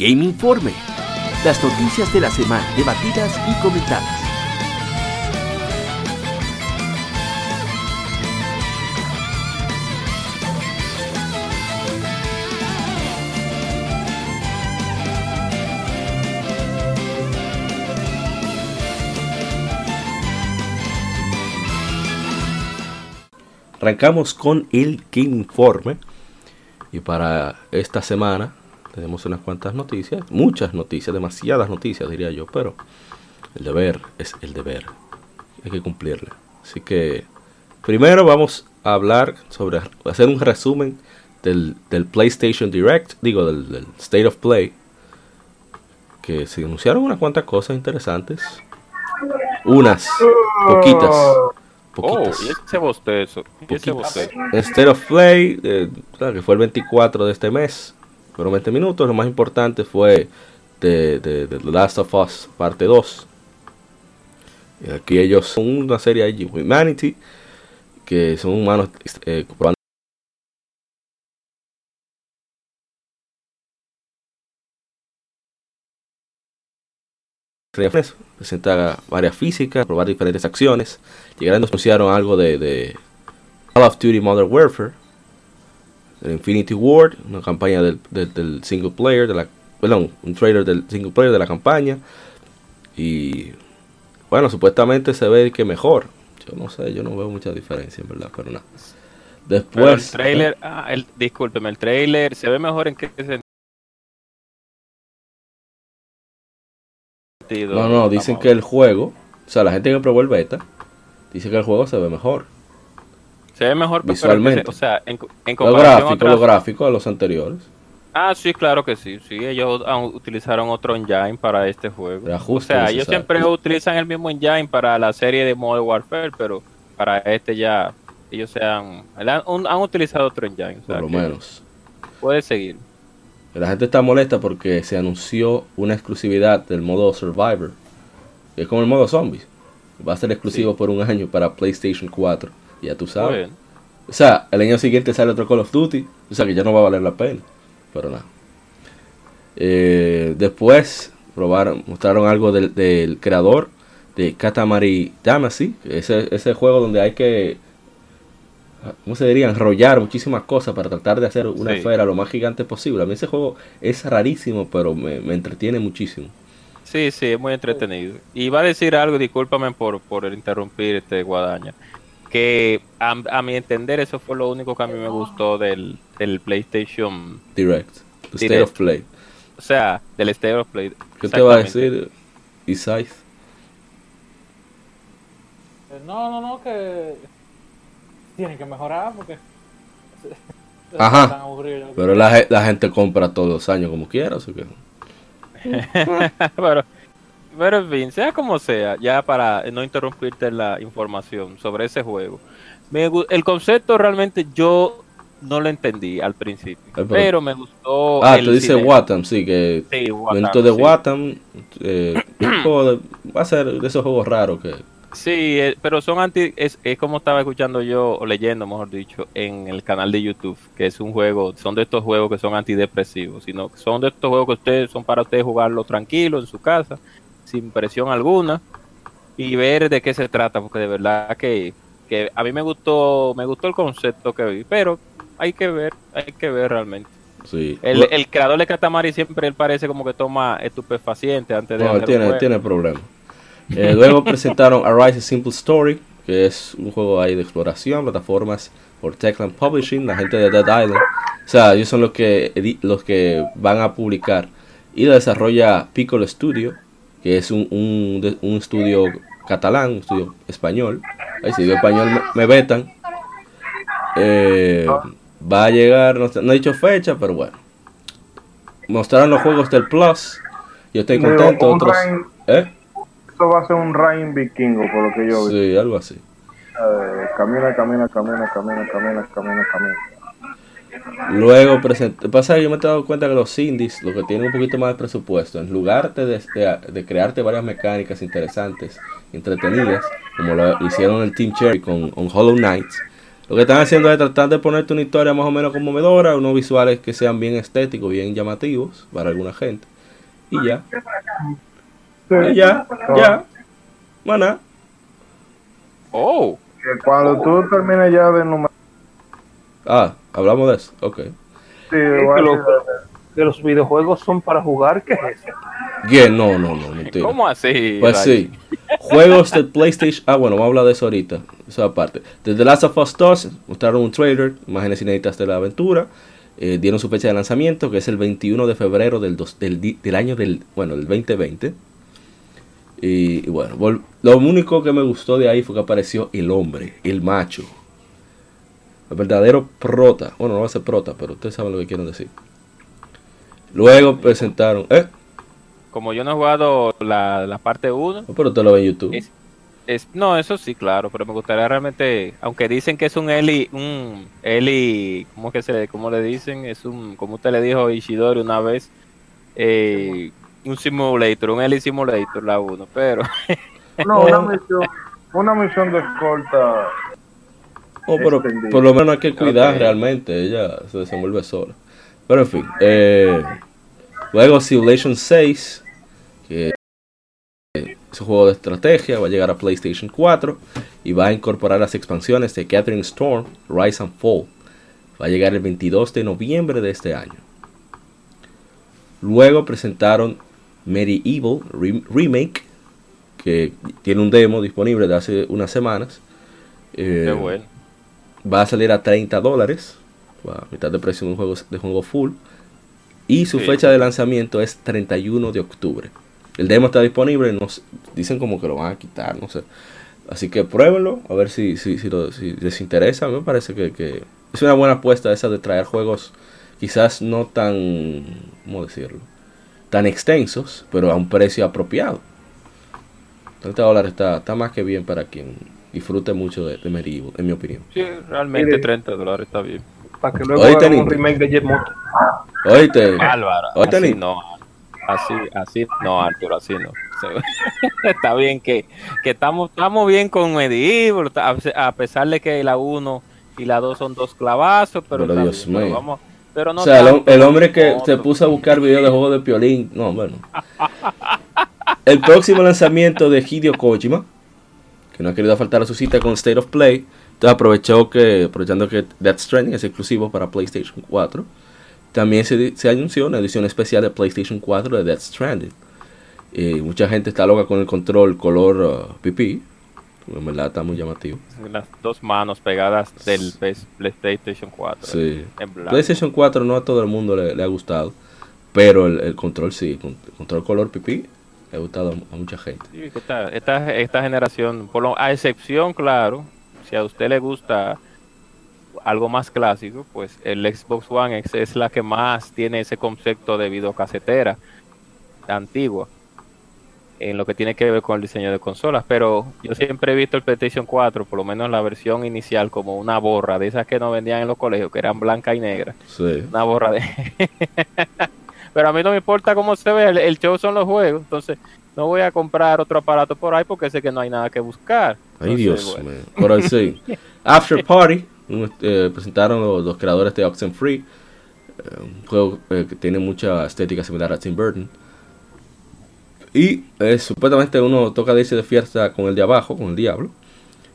Game Informe. Las noticias de la semana debatidas y comentadas. Arrancamos con el Game Informe. Y para esta semana tenemos unas cuantas noticias, muchas noticias, demasiadas noticias diría yo, pero el deber es el deber. Hay que cumplirle. Así que primero vamos a hablar sobre, hacer un resumen del, del PlayStation Direct, digo, del, del State of Play, que se anunciaron unas cuantas cosas interesantes. Unas, poquitas. Oh, Poquitas. y ese bostezo. ese bostezo. State of Play, eh, que fue el 24 de este mes, fueron 20 minutos. Lo más importante fue de, de- de The Last of Us parte 2. Y aquí ellos son una serie allí, Humanity, que son humanos eh, presenta varias físicas, probar diferentes acciones. Llegaron, anunciaron algo de, de Call of Duty Modern Warfare, el Infinity Ward, una campaña del, del, del single player, de la, perdón, un trailer del single player de la campaña. Y bueno, supuestamente se ve que mejor. Yo no sé, yo no veo mucha diferencia en verdad, pero nada. Pero el Después, trailer, ah, el, discúlpeme, el trailer se ve mejor en qué sentido. no, no, dicen que el juego, o sea, la gente que probó el beta, dice que el juego se ve mejor. Se ve mejor pero visualmente. o sea, en, comparación gráfico, lo gráfico a los anteriores. Ah, sí, claro que sí. Sí, ellos utilizaron otro engine para este juego. O sea, ellos siempre utilizan el mismo engine para la serie de Modern Warfare, pero para este ya ellos se han, han, han utilizado otro engine. o sea por lo menos. Puede seguir. La gente está molesta porque se anunció una exclusividad del modo Survivor. Que es como el modo Zombies. Va a ser exclusivo Sí. por un año para PlayStation 4. Ya tú sabes. O sea, el año siguiente sale otro Call of Duty. O sea que ya no va a valer la pena. Pero nada. Eh, después probaron, mostraron algo del, del creador de Katamari Damacy. Ese, ese juego donde hay que. ¿Cómo se diría? Enrollar muchísimas cosas para tratar de hacer una Sí. esfera lo más gigante posible. A mí ese juego es rarísimo, pero me, me entretiene muchísimo. sí, sí, es muy entretenido. Y va a decir algo, discúlpame por, por interrumpir este Guadaña, que a, a mi entender eso fue lo único que a mí me gustó del, del PlayStation, Direct. The State Direct. of Play. o sea, del State of Play. ¿Qué te va a decir, Isai? Eh, No, no, no, que tienen que mejorar porque Ajá. Pero la, la gente compra todos los años como quiera, así que... pero, pero en fin, sea como sea, ya para no interrumpirte la información sobre ese juego. Me el concepto realmente yo no lo entendí al principio, pero- pero me gustó. Ah, el tú dices Watam, sí, que Sí, Watam, dentro de sí. Watam eh, va a ser de esos juegos raros que Sí, eh, pero son anti. Es, es como estaba escuchando yo, o leyendo, mejor dicho, en el canal de YouTube, que es un juego, son de estos juegos que son antidepresivos, sino que son de estos juegos que ustedes son para ustedes jugarlo tranquilo en su casa, sin presión alguna, y ver de qué se trata, porque de verdad que, que a mí me gustó, me gustó el concepto que vi, pero hay que ver, hay que ver realmente. Sí. El, el creador de Katamari siempre él parece como que toma estupefaciente antes de No, un tiene, tiene problemas. Eh, luego presentaron Arise a Simple Story, que es un juego ahí de exploración, plataformas por Techland Publishing, la gente de Dead Island. O sea, ellos son los que, los que van a publicar. Y lo desarrolla Piccolo Studio, que es un, un, un estudio catalán, un estudio español. Ahí si digo español me, me vetan. Eh, va a llegar, no, he dicho fecha, pero bueno. Mostraron los juegos del Plus. Yo estoy contento. un Otros, Rain- ¿eh? Esto va a ser un Rain vikingo, por lo que yo vi. Sí, algo así. Eh, camina, camina, camina, camina, camina, camina, camina. Luego pasa que yo me he dado cuenta que los indies, lo que tienen un poquito más de presupuesto, en lugar de, de, de crearte varias mecánicas interesantes, entretenidas, como lo hicieron el Team Cherry con, con Hollow Knights, lo que están haciendo es tratar de ponerte una historia más o menos conmovedora, unos visuales que sean bien estéticos, bien llamativos para alguna gente. Y ya, y ya, ya, maná. Oh, Que cuando tú termines ya de número. Ah, hablamos de eso, ok. Sí, los, ser- que los videojuegos son para jugar, ¿qué es eso? Bien, no, no, no, mentira. ¿cómo así? Pues Ray? sí. Juegos de PlayStation. Ah, bueno, vamos a hablar de eso ahorita. Esa aparte. De The Last of Us 2 mostraron un trailer, imágenes inéditas de la aventura. eh, dieron su fecha de lanzamiento, que es el 21 de febrero del, dos- del, del año del, bueno, del 2020. Y, y bueno, lo único que me gustó de ahí fue que apareció el hombre, el macho. El verdadero prota. Bueno, no va a ser prota, pero ustedes saben lo que quiero decir. Luego presentaron... ¿Eh? Como yo no he jugado la, la parte 1, Oh, Pero te lo ve en YouTube. Es- es, no, eso sí, claro, pero me gustaría realmente, aunque dicen que es un Eli, un Eli, ¿cómo que se, cómo le dicen? Es un, como usted le dijo a Ishidori una vez, eh, un simulator, un Eli simulator, la 1, pero No, una misión, una misión de escolta. Oh, pero por lo menos hay que cuidar realmente, ella se desenvuelve sola. Pero en fin, eh, luego Civilization 6, que es un juego de estrategia, va a llegar a PlayStation 4 y va a incorporar las expansiones de Gathering Storm, Rise and Fall. Va a llegar el 22 de noviembre de este año. Luego presentaron Medieval Rem- Remake, que tiene un demo disponible de hace unas semanas. Eh, qué bueno. Va a salir a 30 dólares, a mitad de precio de un juego, de juego full. Y su Sí. fecha de lanzamiento es 31 de octubre. El demo está disponible, no sé, dicen como que lo van a quitar, no sé. Así que pruébenlo, a ver si, si, si, lo- si les interesa. Me parece que, que es una buena apuesta esa de traer juegos quizás no tan, ¿cómo decirlo? Tan extensos, pero a un precio apropiado. 30 dólares está, está más que bien para quien disfrute mucho de, de Medieval, en mi opinión. Sí, realmente Mire. 30 dólares está bien. Para que luego Tenito. un remake de Jet Moto. Oíste, Bárbaro, oíste, así no, así, así no, Arturo, así no. está bien que, que estamos, estamos bien con Medieval, a a pesar de que la 1 y la 2 son dos clavazos, pero, Pero Dios bien, pero mío. vamos- pero no o sea, el, hom- tanto el hombre que se puso a buscar videos de juegos de piolín. No, bueno. El próximo lanzamiento de Hideo Kojima, que no ha querido faltar a su cita con State of Play, entonces aprovechó que, aprovechando que Death Stranding es exclusivo para PlayStation 4, también se, se anunció una edición especial de PlayStation 4 de Death Stranding. Y mucha gente está loca con el control color uh, pipí. En verdad está muy llamativo. las dos manos pegadas del PlayStation 4. Sí. En. PlayStation 4 no a todo el mundo le, le ha gustado, pero el, el control sí, el control color pipí le ha gustado a, mucha gente. Sí, esta, esta, esta generación, por lo- a excepción, claro, si a usted le gusta algo más clásico, pues el Xbox One X es la que más tiene ese concepto de videocasetera antigua en lo que tiene que ver con el diseño de consolas, pero yo siempre he visto el PlayStation 4, por lo menos la versión inicial, como una borra de esas que nos vendían en los colegios, que eran blanca y negra, Sí. una borra de... pero a mí no me importa cómo se ve, el, el show son los juegos, entonces no voy a comprar otro aparato por ahí porque sé que no hay nada que buscar. Ay Entonces, Dios bueno. mío. Pero sí. After Party, eh, presentaron los, los creadores de Oxenfree, eh, un juego eh, que tiene mucha estética similar a Tim Burton. Y eh, supuestamente uno toca de irse de fiesta con el de abajo, con el diablo.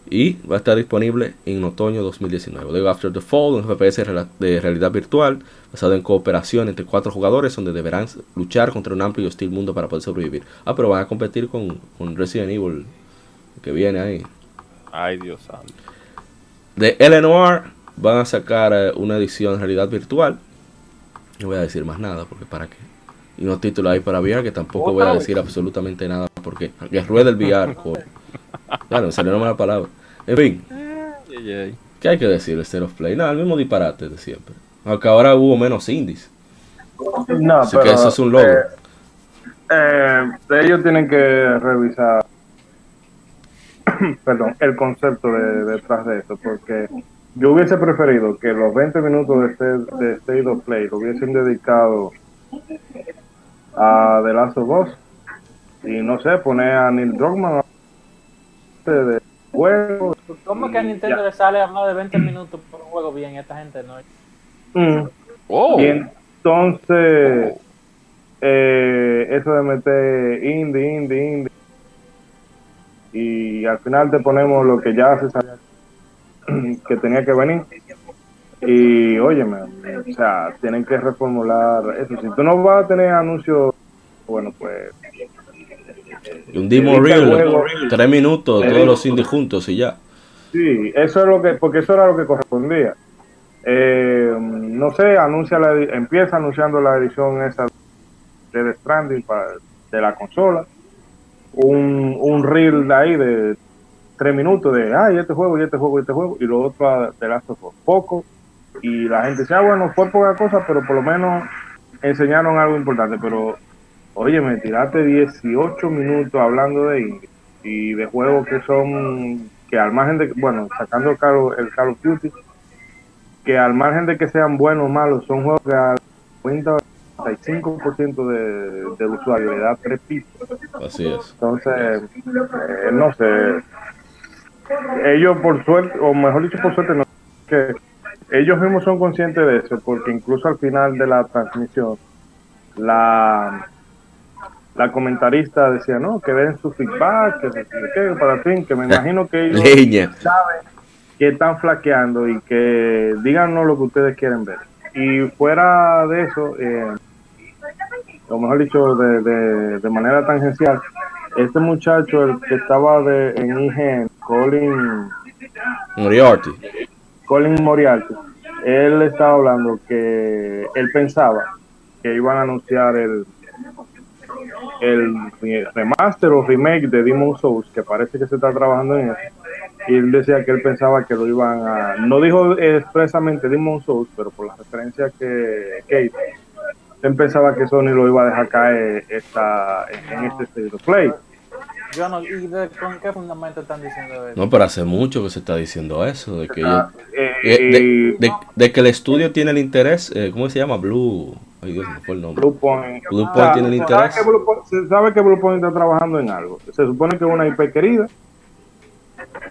Y va a estar disponible en otoño 2019. Luego After the Fall, un FPS de realidad virtual basado en cooperación entre cuatro jugadores donde deberán luchar contra un amplio y hostil mundo para poder sobrevivir. Ah, pero van a competir con, con Resident Evil que viene ahí. Ay, Dios santo. De LNOR van a sacar eh, una edición en realidad virtual. No voy a decir más nada porque para qué. Y unos títulos ahí para VR que tampoco voy a decir absolutamente nada porque que rueda el VR. Claro, salió una mala palabra. En fin, Ay, ay. ¿qué hay que decir? State of Play. Nada, el mismo disparate de siempre. Aunque ahora hubo menos indies. No, Así que eso es un logro. eh, eh, ellos tienen que revisar perdón, el concepto de, detrás de esto, porque yo hubiese preferido que los 20 minutos de, este, de State of Play lo hubiesen dedicado a The Last of Us y no sé, poner a Neil Druckmann de, de juego. ¿Cómo que a Nintendo le sale a más de 20 minutos por un juego bien? Esta gente no. Mm. Oh, Y entonces, eh, eso de meter indie, indie, indie, y al final te ponemos lo que ya se sabía que tenía que venir. Y óyeme, o sea, tienen que reformular eso. Si tú no vas a tener anuncios, bueno, pues Y un demo juego. tres minutos, todos digo. los indies juntos y ya. Sí, eso es lo que, porque eso era lo que correspondía. Eh, no sé, anuncia la, empieza anunciando la edición esa de The Stranding para, de la consola. Un, un reel de ahí de tres minutos de, ay, este juego, y este juego, y este juego, y lo otro de Last of Us, poco. Y la gente decía, "Ah, bueno, fue poca cosa, pero por lo menos enseñaron algo importante. Pero, oye, me tiraste 18 minutos hablando de y de juegos que son, que al margen de, bueno, sacando el Call, el Call of Duty, que al margen de que sean buenos o malos, son juegos que al 90 95% de, del usuario le da tres pisos. Así es. Entonces, eh, no sé. Ellos, por suerte, o mejor dicho, por suerte, no. Que ellos mismos son conscientes de eso, porque incluso al final de la transmisión, la, la comentarista decía, no, que den su feedback, que, que, para fin, que me imagino que ellos Leña. saben que están flaqueando y que díganos lo que ustedes quieren ver. Y fuera de eso, eh, o mejor dicho, de, de, de manera tangencial, este muchacho, el que estaba de, en IGN, Colin, Moriarty. Colin Moriarty, él estaba hablando que él pensaba que iban a anunciar el el remaster o remake de Demon Souls, que parece que se está trabajando en eso. Y él decía que él pensaba que lo iban a. No dijo expresamente Demon Souls, pero por la referencia que, que hizo, él pensaba que Sony lo iba a dejar caer esta, en este State of Play. Yo no, ¿Y de, con qué fundamento están diciendo eso? No, pero hace mucho que se está diciendo eso, de que, Ah, eh, eh, de, de- de que el estudio tiene el interés, eh, ¿cómo se llama? Blue. Ay Dios, me fue el nombre. Blue Point. Blue Point tiene el interés. sabe que Blue Point- se sabe que Blue Point está trabajando en algo. Se supone que es una IP querida.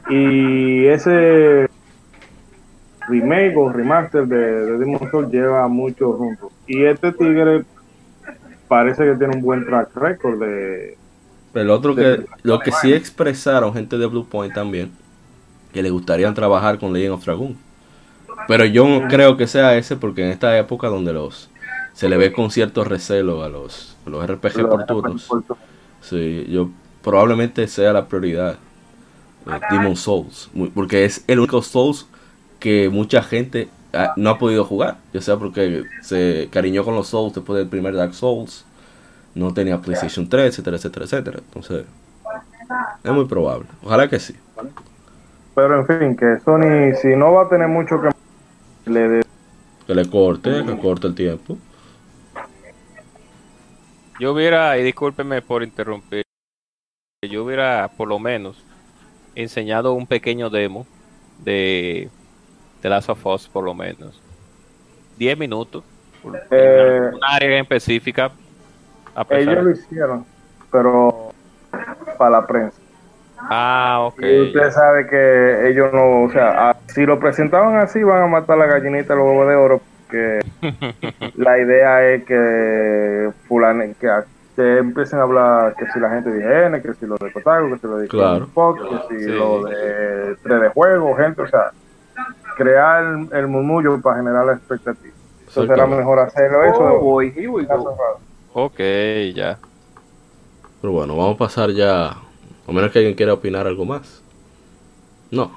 Y ese remake o remaster de, de Demon Souls lleva mucho rumbo. Y este tigre parece que tiene un buen track record de... Pero lo otro que, lo que sí expresaron gente de Blue Point también, que le gustaría trabajar con Legend of Dragoon. Pero yo no creo que sea ese porque en esta época donde los se le ve con cierto recelo a los, a los RPG por turnos, sí, yo probablemente sea la prioridad eh, Demon Souls, muy- porque es el único Souls que mucha gente no ha podido jugar, ya sea porque se cariñó con los Souls después del primer Dark Souls, no tenía PlayStation 3, etcétera, etcétera, etcétera. Entonces, es muy probable. Ojalá que sí. Pero en fin, que Sony, si no va a tener mucho que le dé Que le corte, que corte el tiempo. Yo hubiera, y discúlpeme por interrumpir, yo hubiera por lo menos enseñado un pequeño demo de The Last of Us, por lo menos. 10 minutos. por- Eh, un área en específica. A pesar- Ellos lo hicieron, pero para la prensa. Ah, ok. Y usted sabe que ellos no, o sea, si lo presentaban así, van a matar la gallinita los huevos de oro, porque la idea es que que que empiecen a hablar que si la gente de IGN, que si lo de Kotaku, que si lo de Claro. Fox, que si Sí. lo de 3D juego, gente, o sea, crear el, murmullo para generar la expectativa. Entonces era mejor hacerlo eso. Oh, here we go. Ok, ya. Pero bueno, vamos a pasar ya. A menos que alguien quiera opinar algo más. No.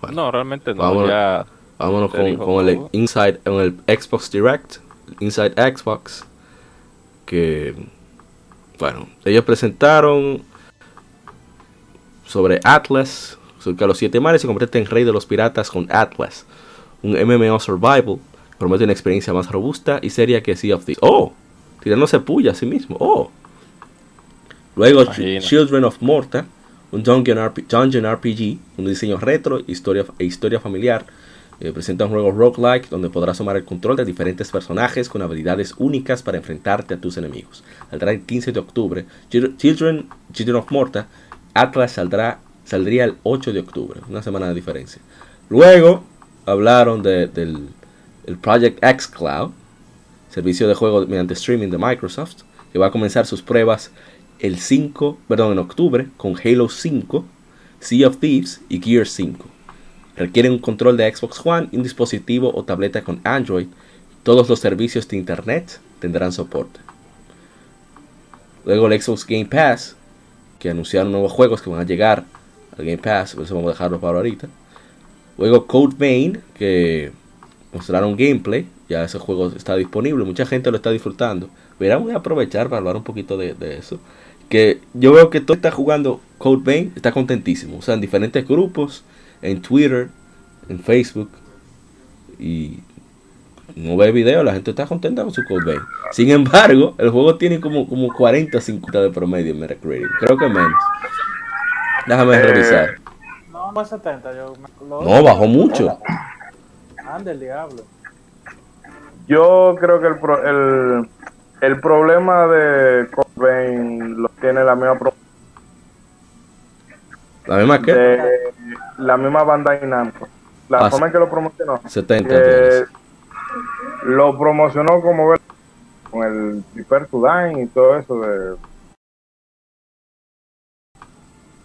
Bueno. No, realmente no. Ya. Vámonos con, el. Inside, con el Xbox Direct, Inside Xbox, que, bueno, ellos presentaron sobre Atlas, sobre los siete mares se convierte en rey de los piratas con Atlas, un MMO Survival, promete una experiencia más robusta y seria que Sea of Thieves. ¡Oh! Tirándose puya a sí mismo. ¡Oh! Luego Imagina. Children of Morta, un Dungeon RPG, un diseño retro historia, e historia familiar. Eh, presenta un juego roguelike donde podrás tomar el control de diferentes personajes con habilidades únicas para enfrentarte a tus enemigos. Saldrá el 15 de octubre. Chil- Children, Children of Morta, Atlas saldrá, saldría el 8 de octubre, una semana de diferencia. Luego hablaron de- del el Project X Cloud, servicio de juego mediante streaming de Microsoft, que va a comenzar sus pruebas el 5, perdón, en octubre con Halo 5, Sea of Thieves y Gear 5. Requieren un control de Xbox One un dispositivo o tableta con Android. Todos los servicios de Internet tendrán soporte. Luego el Xbox Game Pass, que anunciaron nuevos juegos que van a llegar al Game Pass, eso vamos a dejarlo para ahorita. Luego Code Vein, que mostraron gameplay, ya ese juego está disponible, mucha gente lo está disfrutando. Verá, voy a aprovechar para hablar un poquito de, de eso. Que yo veo que todo está jugando Code Vein, está contentísimo. O sea, en diferentes grupos, en Twitter, en Facebook. Y no ve video, la gente está contenta con su Code Vein. Sin embargo, el juego tiene como, como 40 50 de promedio en Metacritic. Creo que menos. Déjame Eh, revisar. No, no es 70. Yo, me- lo- No, bajó mucho. Anda el diablo. Yo creo que el, pro- el, el problema de Cobain lo tiene la misma pro- La misma que de la misma banda Namco. La Ah, forma en que lo promocionó. 70. que entonces. lo promocionó como ver- con el Prepare to y todo eso de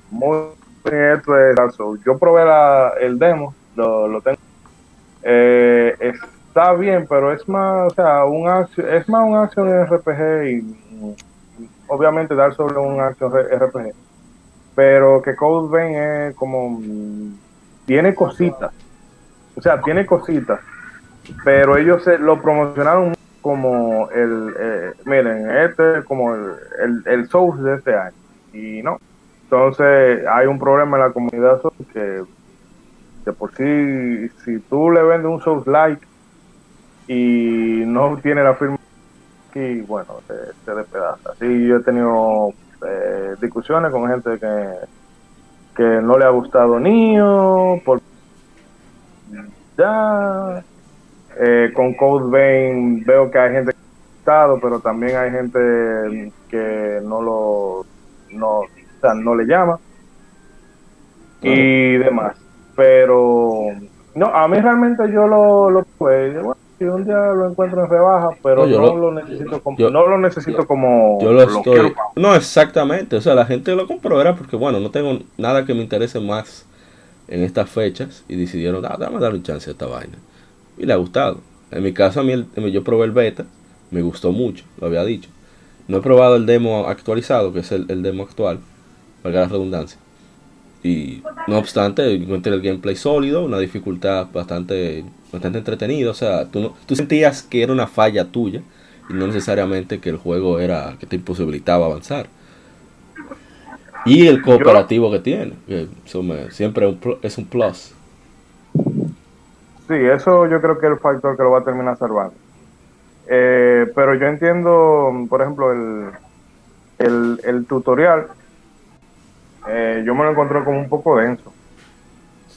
muy bien esto de Dark Souls. Yo probé la, el demo, lo, lo tengo. Eh, está bien, pero es más, o sea, un acción, es más un acción RPG y obviamente Dark Souls es un acción RPG. Pero que Code Vein es como tiene cositas. O sea, tiene cositas pero ellos se lo promocionaron como el, eh, miren, este es como el, el, el de este año, y no. Entonces hay un problema en la comunidad que, que por sí, si tú le vendes un Souls like y no tiene la firma aquí, bueno, se, se despedaza. Así yo he tenido eh, discusiones con gente que, que no le ha gustado Nio, por ya eh, con Code Vein veo que hay gente que ha gustado, pero también hay gente que no lo no, o sea, no le llama y demás. Pero no, a mí realmente yo lo, lo pues, bueno, si un día lo encuentro en rebaja, pero No, yo no lo- lo, necesito como yo- no lo necesito como Yo lo estoy. No, exactamente. O sea, la gente lo compró era porque, bueno, no tengo nada que me interese más en estas fechas y decidieron, ah, dame dar un chance a esta vaina. Y le ha gustado. En mi caso, a mí el- yo probé el beta, me gustó mucho, lo había dicho. No he probado el demo actualizado, que es el, el demo actual, valga la redundancia. Y no obstante, encontré el gameplay sólido, una dificultad bastante, bastante entretenida. O sea, tú, no- tú sentías que era una falla tuya y no necesariamente que el juego era que te imposibilitaba avanzar. Y el cooperativo que tiene, que eso me- siempre es un plus. Sí, eso yo creo que es el factor que lo va a terminar salvando. Eh, pero yo entiendo, por ejemplo, el, el, el tutorial, eh, yo me lo encontré como un poco denso.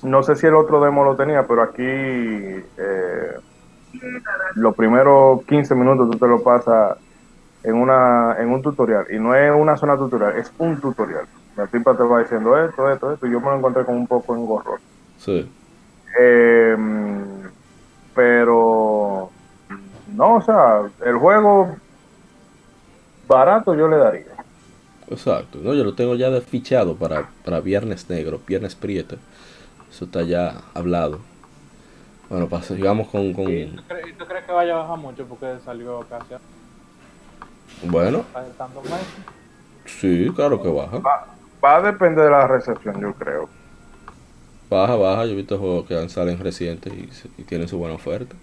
No sé si el otro demo lo tenía, pero aquí eh, los primeros 15 minutos tú te lo pasas en, una, en un tutorial. Y no es una zona tutorial, es un tutorial. La tipa te va diciendo esto, esto, esto. Y yo me lo encontré como un poco engorroso. Sí. Eh, pero no, o sea, el juego barato yo le daría. Exacto, no, yo lo tengo ya fichado para, para Viernes Negro, Viernes Prieto. Eso está ya hablado. Bueno, pues sigamos con... con... ¿Y tú, crees, y tú crees que vaya a bajar mucho porque salió casi a Bueno, tantos meses? sí, claro que baja. Va, va a depender de la recepción, yo creo. Baja, baja. Yo he visto juegos que salen recientes y, y tienen su buena oferta.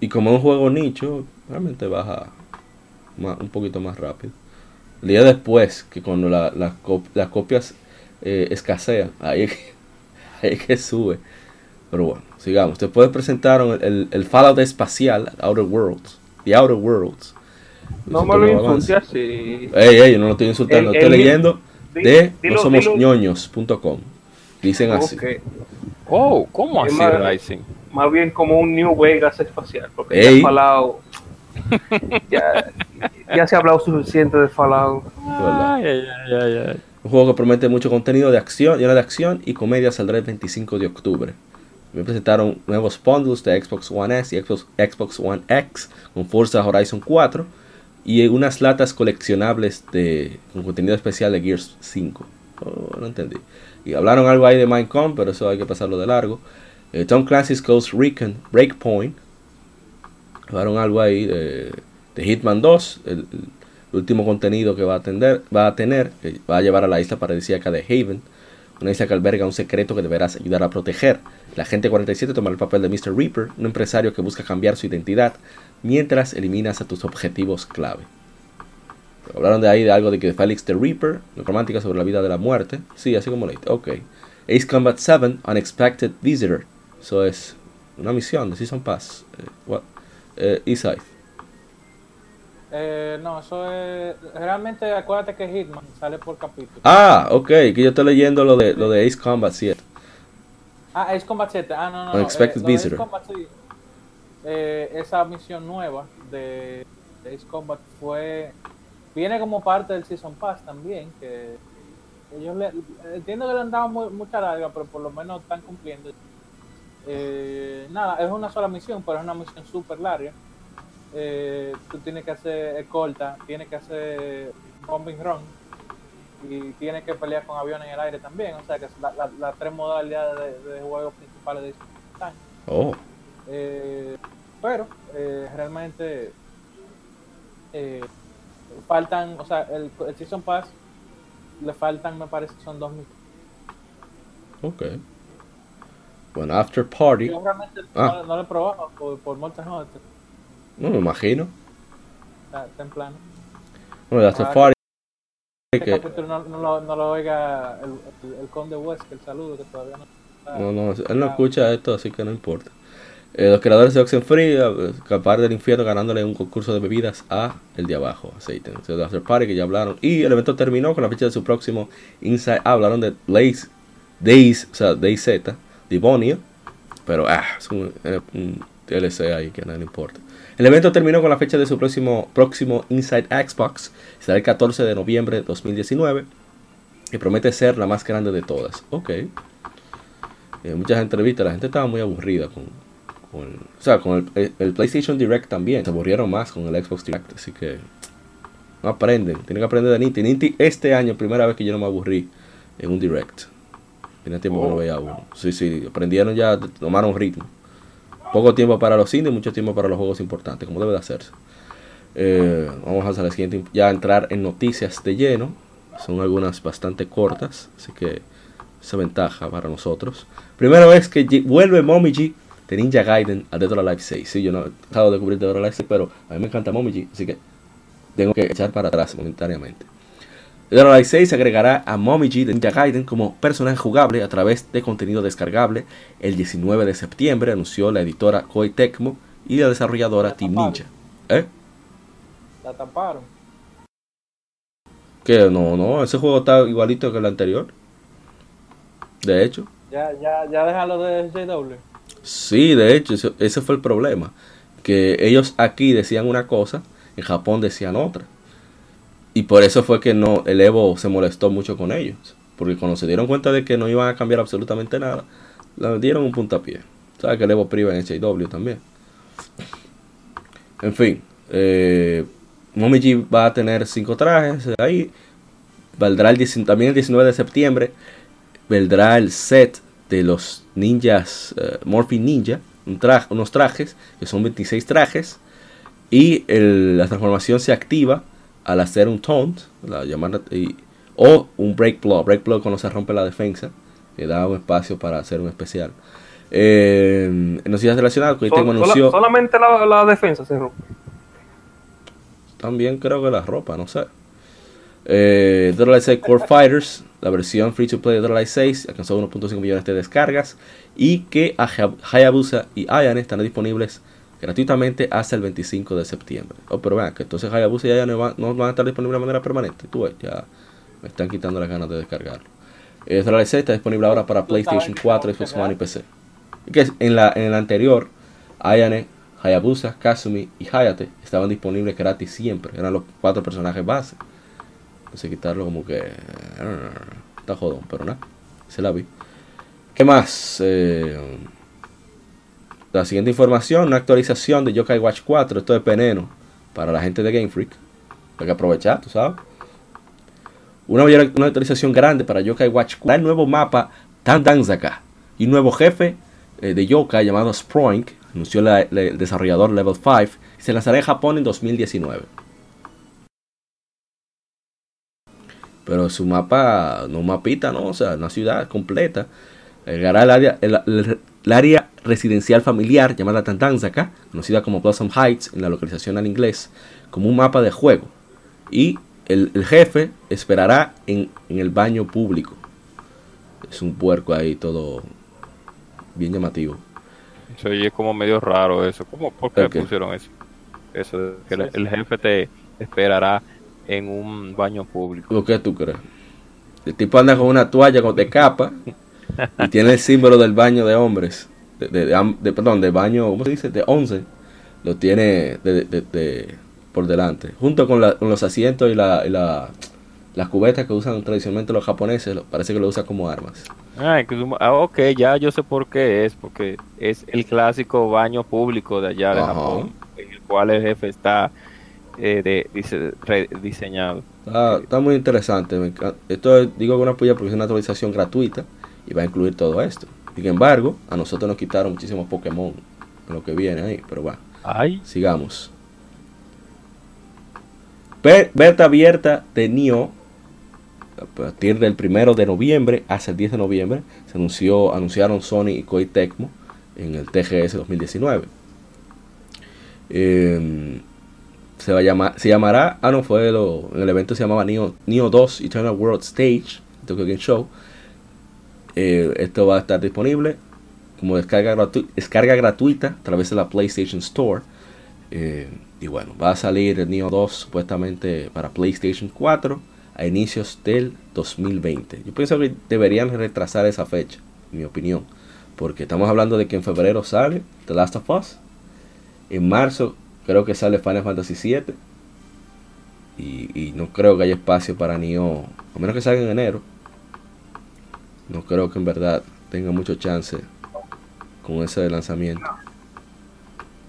Y como es un juego nicho, realmente baja más- un poquito más rápido. El día después, que cuando la- las cop- las copias eh, escasean, ahí es, que, ahí es que sube. Pero bueno, sigamos. Después presentaron el, el Fallout espacial, Outer Worlds. The Outer Worlds. No me lo insultes así. Ey, ey, yo no lo estoy insultando, El- estoy el- leyendo di- de dilo- no somos ñoños.com. Dicen así. Oh, ¿cómo así, más- Rising? Más bien como un New Vegas espacial. Porque Ey. ya Fallout. ya, ya se ha hablado suficiente de Fallout. ¿verdad? Ay, ay, ay, ay, ay. Un juego que promete mucho contenido de acción, lleno de acción y comedia saldrá el 25 de octubre. Me presentaron nuevos bundles de Xbox One S y Xbox, Xbox One X con Forza Horizon 4 y unas latas coleccionables de, con contenido especial de Gears 5. Oh, no entendí. Y hablaron algo ahí de Minecon, pero eso hay que pasarlo de largo. Eh, Tom Clancy's Ghost Recon Breakpoint. Hablaron algo ahí de, Hitman 2, el, último contenido que va a, atender, va a tener, que va a llevar a la isla paradisíaca de Haven, una isla que alberga un secreto que deberás ayudar a proteger. La Agente 47 tomará el papel de Mr. Reaper, un empresario que busca cambiar su identidad mientras eliminas a tus objetivos clave. Hablaron de ahí de algo de que Felix the Reaper, romántica sobre la vida de la muerte. Sí, así como leíste. Ok. Ace Combat 7, Unexpected Visitor. Eso es una misión de Season Pass. Eh, what? Eh, Eastside. Eh, no, eso es. Realmente, acuérdate que Hitman sale por capítulo. Ah, ok, que yo estoy leyendo lo de, lo de Ace Combat 7. Ah, Ace Combat 7. Ah, no, no. no. Unexpected eh, Visitor. Ace Combat, sí. Eh, esa misión nueva de, de Ace Combat fue. Viene como parte del Season Pass también. Que ellos le, entiendo que le han dado mu- mucha larga, pero por lo menos están cumpliendo. Eh, nada, es una sola misión, pero es una misión súper larga. Eh, tú tienes que hacer es corta, tienes que hacer bombing run y tienes que pelear con aviones en el aire también. O sea que la- la- las tres modalidades de, de juegos principales de están. Oh, Eh, pero eh, realmente eh, faltan, o sea, el, el Season Pass le faltan, me parece que son dos mil. ok. Bueno, After Party. Yo realmente Ah. no, no lo he probado por, por Monster No me imagino. está, está en plano. Bueno, After Ah, Party. Este Que, capítulo no, no lo, no lo oiga el, el, el Conde West, que el saludo que todavía no no, no, él no escucha esto, así que no importa. Eh, los creadores de Oxenfree eh, escapar del infierno ganándole un concurso de bebidas a el de abajo, aceite. El After Party que ya hablaron. Y el evento terminó con la fecha de su próximo Inside. Ah, hablaron de Blaze, Days, o sea, DayZ, Devonia. Pero, ah, es un, eh, un ahí que le importa. El evento terminó con la fecha de su próximo, próximo Inside Xbox. Será el 14 de noviembre de 2019. Y promete ser la más grande de todas. Ok. En muchas entrevistas la gente estaba muy aburrida con, o sea, con el PlayStation Direct también. Se aburrieron más con el Xbox Direct. Así que no aprenden. Tienen que aprender de Nintendo. Nintendo este año, primera vez que yo no me aburrí en un Direct. Tenía tiempo que no veía uno. Sí, sí, aprendieron ya, tomaron ritmo. Poco tiempo para los indies, mucho tiempo para los juegos importantes, como debe de hacerse. Eh, vamos a la siguiente, ya entrar en noticias de lleno. Son algunas bastante cortas, así que esa ventaja para nosotros. Primera vez que vuelve Momiji de Ninja Gaiden a Dead or Alive 6. Sí, yo no he dejado de cubrir Dead or Alive 6, pero a mí me encanta Momiji, así que tengo que echar para atrás momentáneamente. Dead or Alive 6 agregará a Momiji de Ninja Gaiden como personaje jugable a través de contenido descargable. El 19 de septiembre anunció la editora Koei Tecmo y la desarrolladora Team Ninja. ¿Eh? La taparon. Que no, no, ese juego está igualito que el anterior. De hecho. Ya, ya, ya déjalo de JW. Sí, de hecho, ese, ese fue el problema. Que ellos aquí decían una cosa, en Japón decían otra. Y por eso fue que no, el Evo se molestó mucho con ellos. Porque cuando se dieron cuenta de que no iban a cambiar absolutamente nada, le dieron un puntapié. Sabes que el Evo priva en HW también. En fin, Eh, Momiji va a tener cinco trajes ahí. Valdrá el 19 también el 19 de septiembre. Vendrá el set de los ninjas, eh, Morphin Ninja. Un traje, unos trajes, que son 26 trajes. Y la transformación se activa al hacer un taunt, la llamada, y- o un break blow. Break blow cuando se rompe la defensa, que da un espacio para hacer un especial. Eh, en noticias relacionadas, que Sol- tengo sola- anunció. solamente la, la defensa se rompe. También creo que la ropa, no sé. Eh, Dead or Alive 6 Core Fighters, la versión free to play de Alive 6, alcanzó 1.5 millones de descargas. Y que a Hayabusa y Ayane están disponibles gratuitamente hasta el 25 de septiembre. Oh, pero vean, que entonces Hayabusa y Ayane van- no van a estar disponibles de manera permanente. Tú ves, ya me están quitando las ganas de descargarlo. Eh, 6 está disponible ahora para PlayStation 4, Xbox One y PC. Que en la, en el anterior, Ayane, Hayabusa, Kazumi y Hayate estaban disponibles gratis siempre. Eran los cuatro personajes base. Entonces quitarlo como que... Está jodón, pero nada. Se la vi. ¿Qué más? Eh, la siguiente información, una actualización de Yokai Watch 4. Esto es veneno para la gente de Game Freak. Hay que aprovechar, tú sabes. Una, una actualización grande para Yokai Watch 4. El nuevo mapa Tandanzaka. Y un nuevo jefe eh, de Yokai llamado Sproink. Anunció el desarrollador Level 5. Y se lanzará en Japón en 2019. Pero su mapa, no mapita, no, o sea, una ciudad completa. Llegará el área, el área residencial familiar llamada Tantanzaka, conocida como Blossom Heights en la localización al inglés, como un mapa de juego. Y el, el jefe esperará en, en el baño público. Es un puerco ahí todo bien llamativo. Se oye como medio raro eso. ¿Cómo? ¿Por qué pusieron eso? Eso de que el, el jefe te esperará en un baño público. ¿Lo que tú crees? El tipo anda con una toalla con- de capa y tiene el símbolo del baño de hombres. De, de- de perdón, de baño, ¿cómo se dice? De 11. Lo tiene por delante. Junto con, la- con los asientos y, la, y la- las cubetas que usan tradicionalmente los japoneses. parece que lo usa como armas. Ah, que ah, ok, ya yo sé por qué es. Porque es el clásico baño público de allá de Ajá. Japón. En el cual el jefe está eh, de, dise- rediseñado. Está, está muy interesante. Esto es- digo con una puya porque es una actualización gratuita y va a incluir todo esto. Sin embargo, a nosotros nos quitaron muchísimos Pokémon en lo que viene ahí. Pero bueno. Ay, Sigamos. Be- Beta abierta de Nioh. A partir del 1 de noviembre hasta el 10 de noviembre se anunció, anunciaron Sony y Koei Tecmo en el TGS 2019. Eh, se, va a llamar, se llamará, ah no, fue lo, en el evento se llamaba Neo, Neo 2 Eternal World Stage, Tokyo Game Show. Eh, esto va a estar disponible como descarga, gratu- descarga gratuita a través de la PlayStation Store. Eh, y bueno, va a salir el Neo 2 supuestamente para PlayStation 4 a inicios del 2020. Yo pienso que deberían retrasar esa fecha, en mi opinión. Porque estamos hablando de que en febrero sale The Last of Us. En marzo creo que sale Final Fantasy VII. Y, no creo que haya espacio para Neo, a menos que salga en enero. No creo que en verdad tenga mucho chance con ese lanzamiento.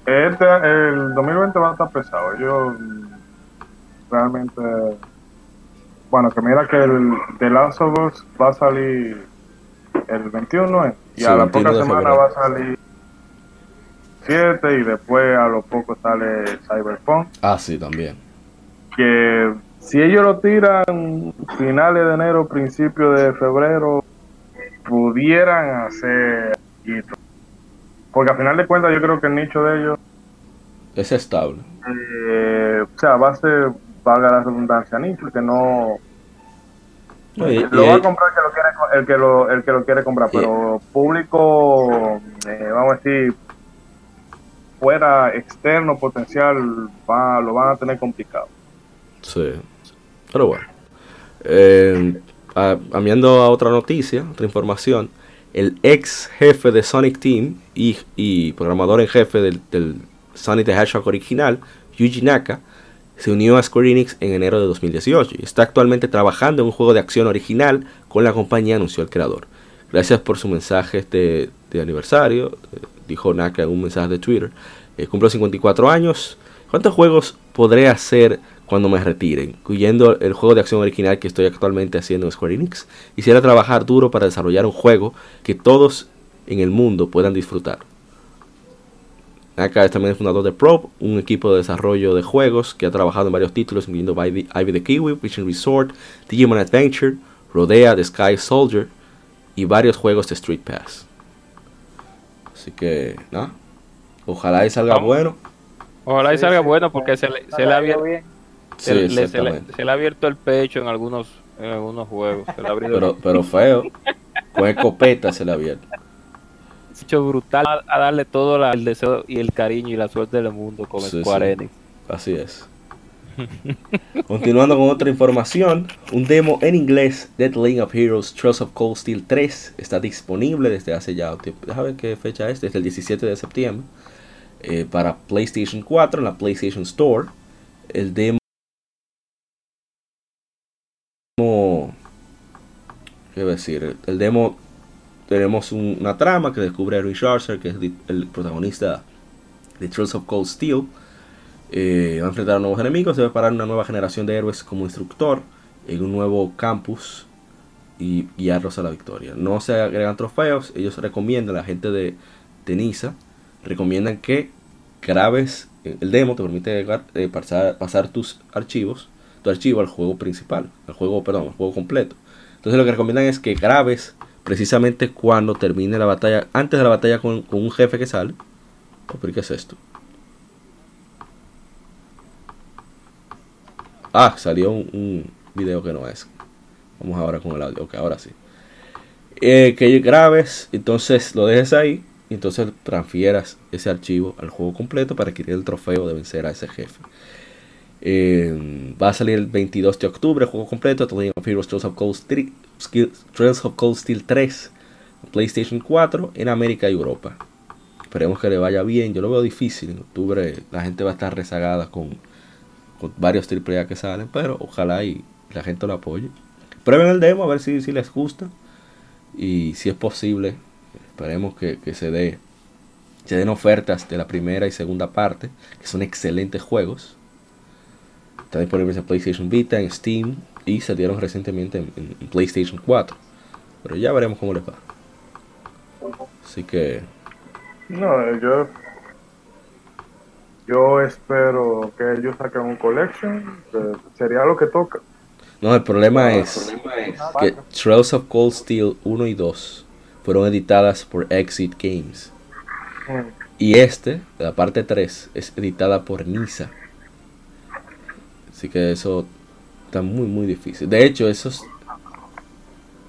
Este, el 2020 va a estar pesado. Yo realmente. Bueno, que mira que el The Last of Us va a salir el 21 ¿eh? y Sí, a la 21 poca de semana va a salir 7 y después a lo poco sale Cyberpunk. Ah, sí, también. Que si ellos lo tiran finales de enero, principio de febrero, pudieran hacer. Porque al final de cuentas, yo creo que el nicho de ellos Es estable. eh, o sea, va a ser, valga la redundancia, nicho, que no No, y- lo y- va a comprar el que lo quiere, el que lo, el que lo quiere comprar, Y- pero público, eh, vamos a decir, fuera externo potencial, va, lo van a tener complicado. Sí. Pero bueno. Eh, a- cambiando a otra noticia, otra información. El ex jefe de Sonic Team y, programador en jefe del, del Sonic the Hedgehog original, Yuji Naka, se unió a Square Enix en enero de 2018 y está actualmente trabajando en un juego de acción original con la compañía, anunció el creador. Gracias por su mensaje de, de aniversario, eh, dijo Naka en un mensaje de Twitter. Eh, cumplo 54 años ¿Cuántos juegos podré hacer cuando me retire? Incluyendo el juego de acción original que estoy actualmente haciendo en Square Enix. Quisiera trabajar duro para desarrollar un juego que todos en el mundo puedan disfrutar. Acá es también el fundador de Probe, un equipo de desarrollo de juegos que ha trabajado en varios títulos, incluyendo Ivy, Ivy the Kiwi, Vision Resort, Digimon Adventure, Rodea, The Sky Soldier y varios juegos de Street Pass. Así que, ¿no? Ojalá y salga bueno. Ojalá y Sí, salga sí. bueno porque se le, se le ha abierto, bien. se, Sí, le- se le- se le ha abierto el pecho en algunos, en algunos juegos. Se le ha abierto Pero, pero feo. Con escopeta se le abierto. el pecho brutal a, a darle todo la- el deseo y el cariño y la suerte del mundo con Sí, Square sí. Enix. Así es. Continuando con otra información, un demo en inglés, Dead Lane of Heroes Trails of Cold Steel 3, está disponible desde hace ya. Déjame ver qué fecha es, desde el 17 de septiembre, eh, para PlayStation 4 en la PlayStation Store. El demo. ¿Qué voy a decir? El, demo. Tenemos un- una trama que descubre a Sharser, que es el protagonista de Trails of Cold Steel. Eh, va a enfrentar a nuevos enemigos, debe parar una nueva generación de héroes como instructor en un nuevo campus y guiarlos a la victoria. No se agregan trofeos, ellos recomiendan, la gente de, de Nisa, recomiendan que grabes el demo, te permite eh, pasar tus archivos, tu archivo al juego principal, al juego, perdón, al juego completo. Entonces lo que recomiendan es que grabes precisamente cuando termine la batalla, antes de la batalla con, un jefe que sale. Pero ¿qué es esto? Ah, salió un, un video que no es. Vamos ahora con el audio. Ok, ahora sí. Eh, que grabes, entonces lo dejes ahí. Y entonces transfieras ese archivo al juego completo para adquirir el trofeo de vencer a ese jefe. Eh, va a salir el 22 de octubre juego completo. Of Heroes Trails of Cold Steel, Trails of Cold Steel 3. PlayStation 4 en América y Europa. Esperemos que le vaya bien. Yo lo veo difícil. En octubre la gente va a estar rezagada con, con varios AAA que salen, pero ojalá y la gente lo apoye. Prueben el demo a ver si, si les gusta y si es posible, esperemos que, que se dé se den ofertas de la primera y segunda parte, que son excelentes juegos. Están disponibles en PlayStation Vita, en Steam y se dieron recientemente en, PlayStation 4. Pero ya veremos cómo les va. Así que No, eh, yo. Yo espero que ellos saquen un collection. sería lo que toca. no, el problema es que Trails of Cold Steel 1 y 2 fueron editadas por Exit Games. Mm. Y este, la parte 3, es editada por Nisa. Así que eso está muy, muy difícil. De hecho, esos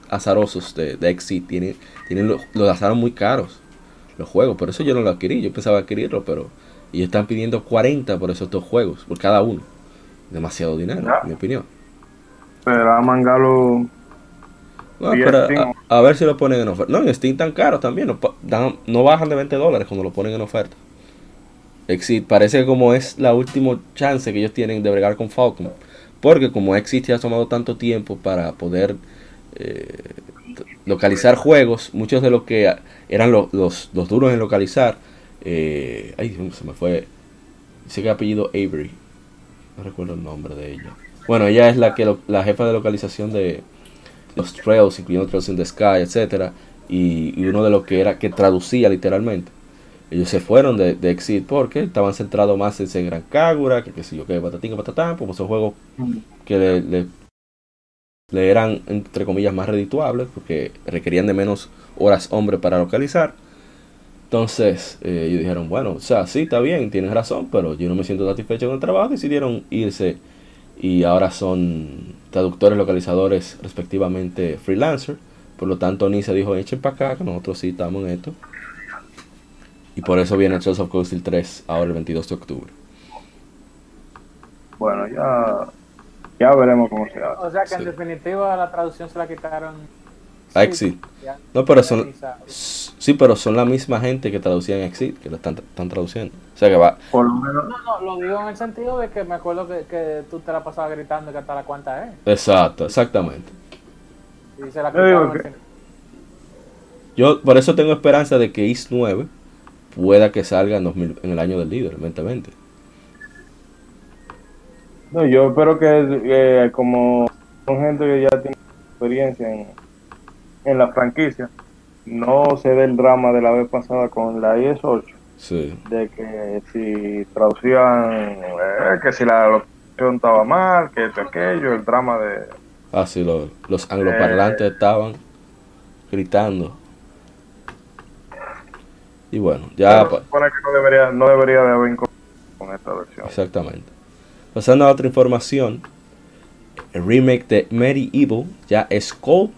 azarosos de, de Exit tienen, tienen los, los azaros muy caros. Los juegos. Por eso yo no lo adquirí. Yo pensaba adquirirlo, pero ellos están pidiendo 40 por esos dos juegos, por cada uno. Demasiado dinero, Ya. en mi opinión. Pero a Mangalo. No, pero a, a ver si lo ponen en oferta. No, en Steam tan caro también. No bajan de 20 dólares cuando lo ponen en oferta. Exit parece como es la última chance que ellos tienen de bregar con Falcon. Porque como Exit ha tomado tanto tiempo para poder eh, localizar juegos, muchos de los que eran lo- los, los duros en localizar. Eh, ay, se me fue. Dice que apellido Avery. No recuerdo el nombre de ella. Bueno, ella es la que lo- la jefa de localización de los trails, incluyendo Trails in the Sky, etcétera, y, y uno de los que era que traducía literalmente. Ellos se fueron de, de Exit porque estaban centrados más en Gran Kagura, que qué sé yo, que patatín, que patatán, como son juegos que le, le- le eran, entre comillas, más redituables, porque requerían de menos horas hombre para localizar. Entonces, eh, ellos dijeron, bueno, o sea, sí, está bien, tienes razón, pero yo no me siento satisfecho con el trabajo, decidieron irse y ahora son traductores, localizadores, respectivamente freelancer. Por lo tanto, ni se dijo, echen para acá, que nosotros sí estamos en esto. Y por eso viene Trails of Cold Steel 3 ahora el 22 de octubre. Bueno, ya. Ya veremos cómo se hace. O sea que en Sí. definitiva la traducción se la quitaron. A Exit. ya. No, pero son, sí, pero son la misma gente que traducían Exit, que lo están, están traduciendo. O sea que va, Por lo menos. No, no, lo digo en el sentido de que me acuerdo que, que tú te la pasabas gritando que hasta la cuenta es. exacto, exactamente. Y se la Yo que-. Yo por eso tengo esperanza de que IS 9 pueda que salga en, 2000 en el año del líder, evidentemente. No, yo espero que eh, como son gente que ya tiene experiencia en, en la franquicia, no se dé el drama de la vez pasada con la IS-8, Sí. de que si traducían, eh, que si la locución estaba mal, que esto, aquello, el drama de... Ah, sí, lo- los angloparlantes estaban gritando. Y bueno, ya... Pero pa- se supone que no debería, no debería de haber con esta versión. Exactamente. Pasando a otra información, el remake de Medieval ya es Cold,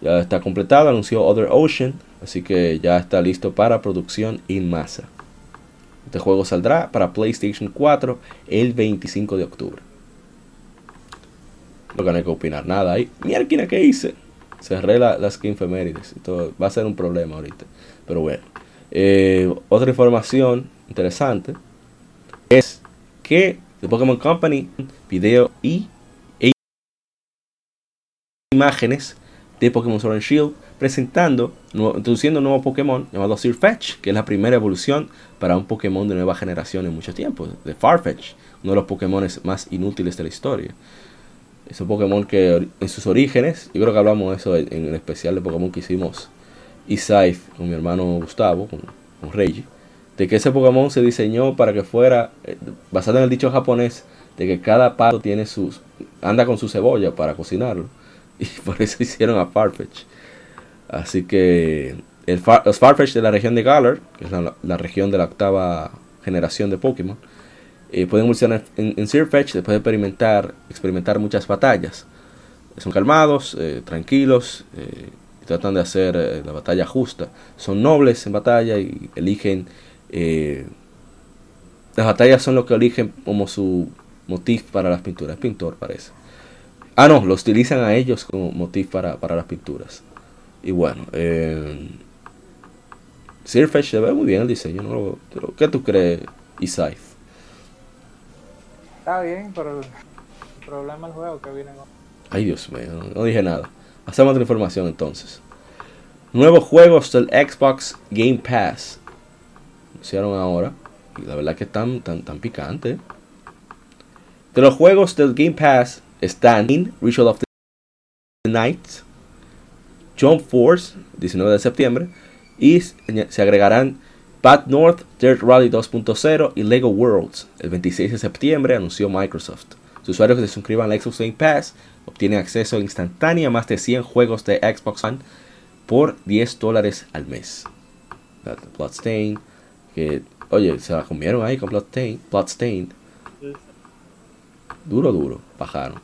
ya está completado, anunció Other Ocean, así que ya está listo para producción en masa. Este juego saldrá para PlayStation 4 el 25 de octubre. No que hay que opinar nada ahí. Mierda, ¿qué hice? Cerré la, las Skin Femérides. Esto va a ser un problema ahorita. Pero bueno. Eh, otra información interesante es que The Pokémon Company video y e imágenes de Pokémon Sword and Shield presentando, introduciendo un nuevo Pokémon llamado Sirfetch, que es la primera evolución para un Pokémon de nueva generación en mucho tiempo, de Farfetch, uno de los Pokémon más inútiles de la historia. Es un Pokémon que en sus orígenes, yo creo que hablamos de eso en el especial de Pokémon que hicimos Isaif con mi hermano Gustavo, con, con Reiji, de que ese Pokémon se diseñó para que fuera, eh, basado en el dicho japonés, de que cada pato tiene sus, anda con su cebolla para cocinarlo. Y por eso hicieron a Farfetch. Así que el Far- los Farfetch de la región de Galar, que es la, región de la octava generación de Pokémon, eh, pueden evolucionar en, en Sirfetch después de experimentar, experimentar muchas batallas. Son calmados, eh, tranquilos, y tratan de hacer eh, la batalla justa. Son nobles en batalla y eligen... eh, las batallas son lo que eligen como su motif para las pinturas. Es pintor, parece. Ah, no, lo utilizan a ellos como motif para, para las pinturas. Y bueno, eh, Sirfetch se ve muy bien el diseño. ¿no? lo- pero, ¿Qué tú crees, Isaif? Está bien, pero el problema del juego que viene. Ay, Dios mío, no, no dije nada. Hacemos otra información entonces. Nuevos juegos del Xbox Game Pass. Anunciaron ahora. Y la verdad que están tan, tan picantes. De los juegos del Game Pass están In Ritual of the Night, Jump Force, 19 de septiembre, y se agregarán Bad North, Dirt Rally 2.0 y Lego Worlds. El 26 de septiembre anunció Microsoft. Los usuarios que se suscriban al Xbox Game Pass obtienen acceso instantáneo a más de 100 juegos de Xbox One por 10 dólares al mes. Bloodstain, que, oye, se la comieron ahí con Bloodstain, Bloodstain. Duro, duro, bajaron.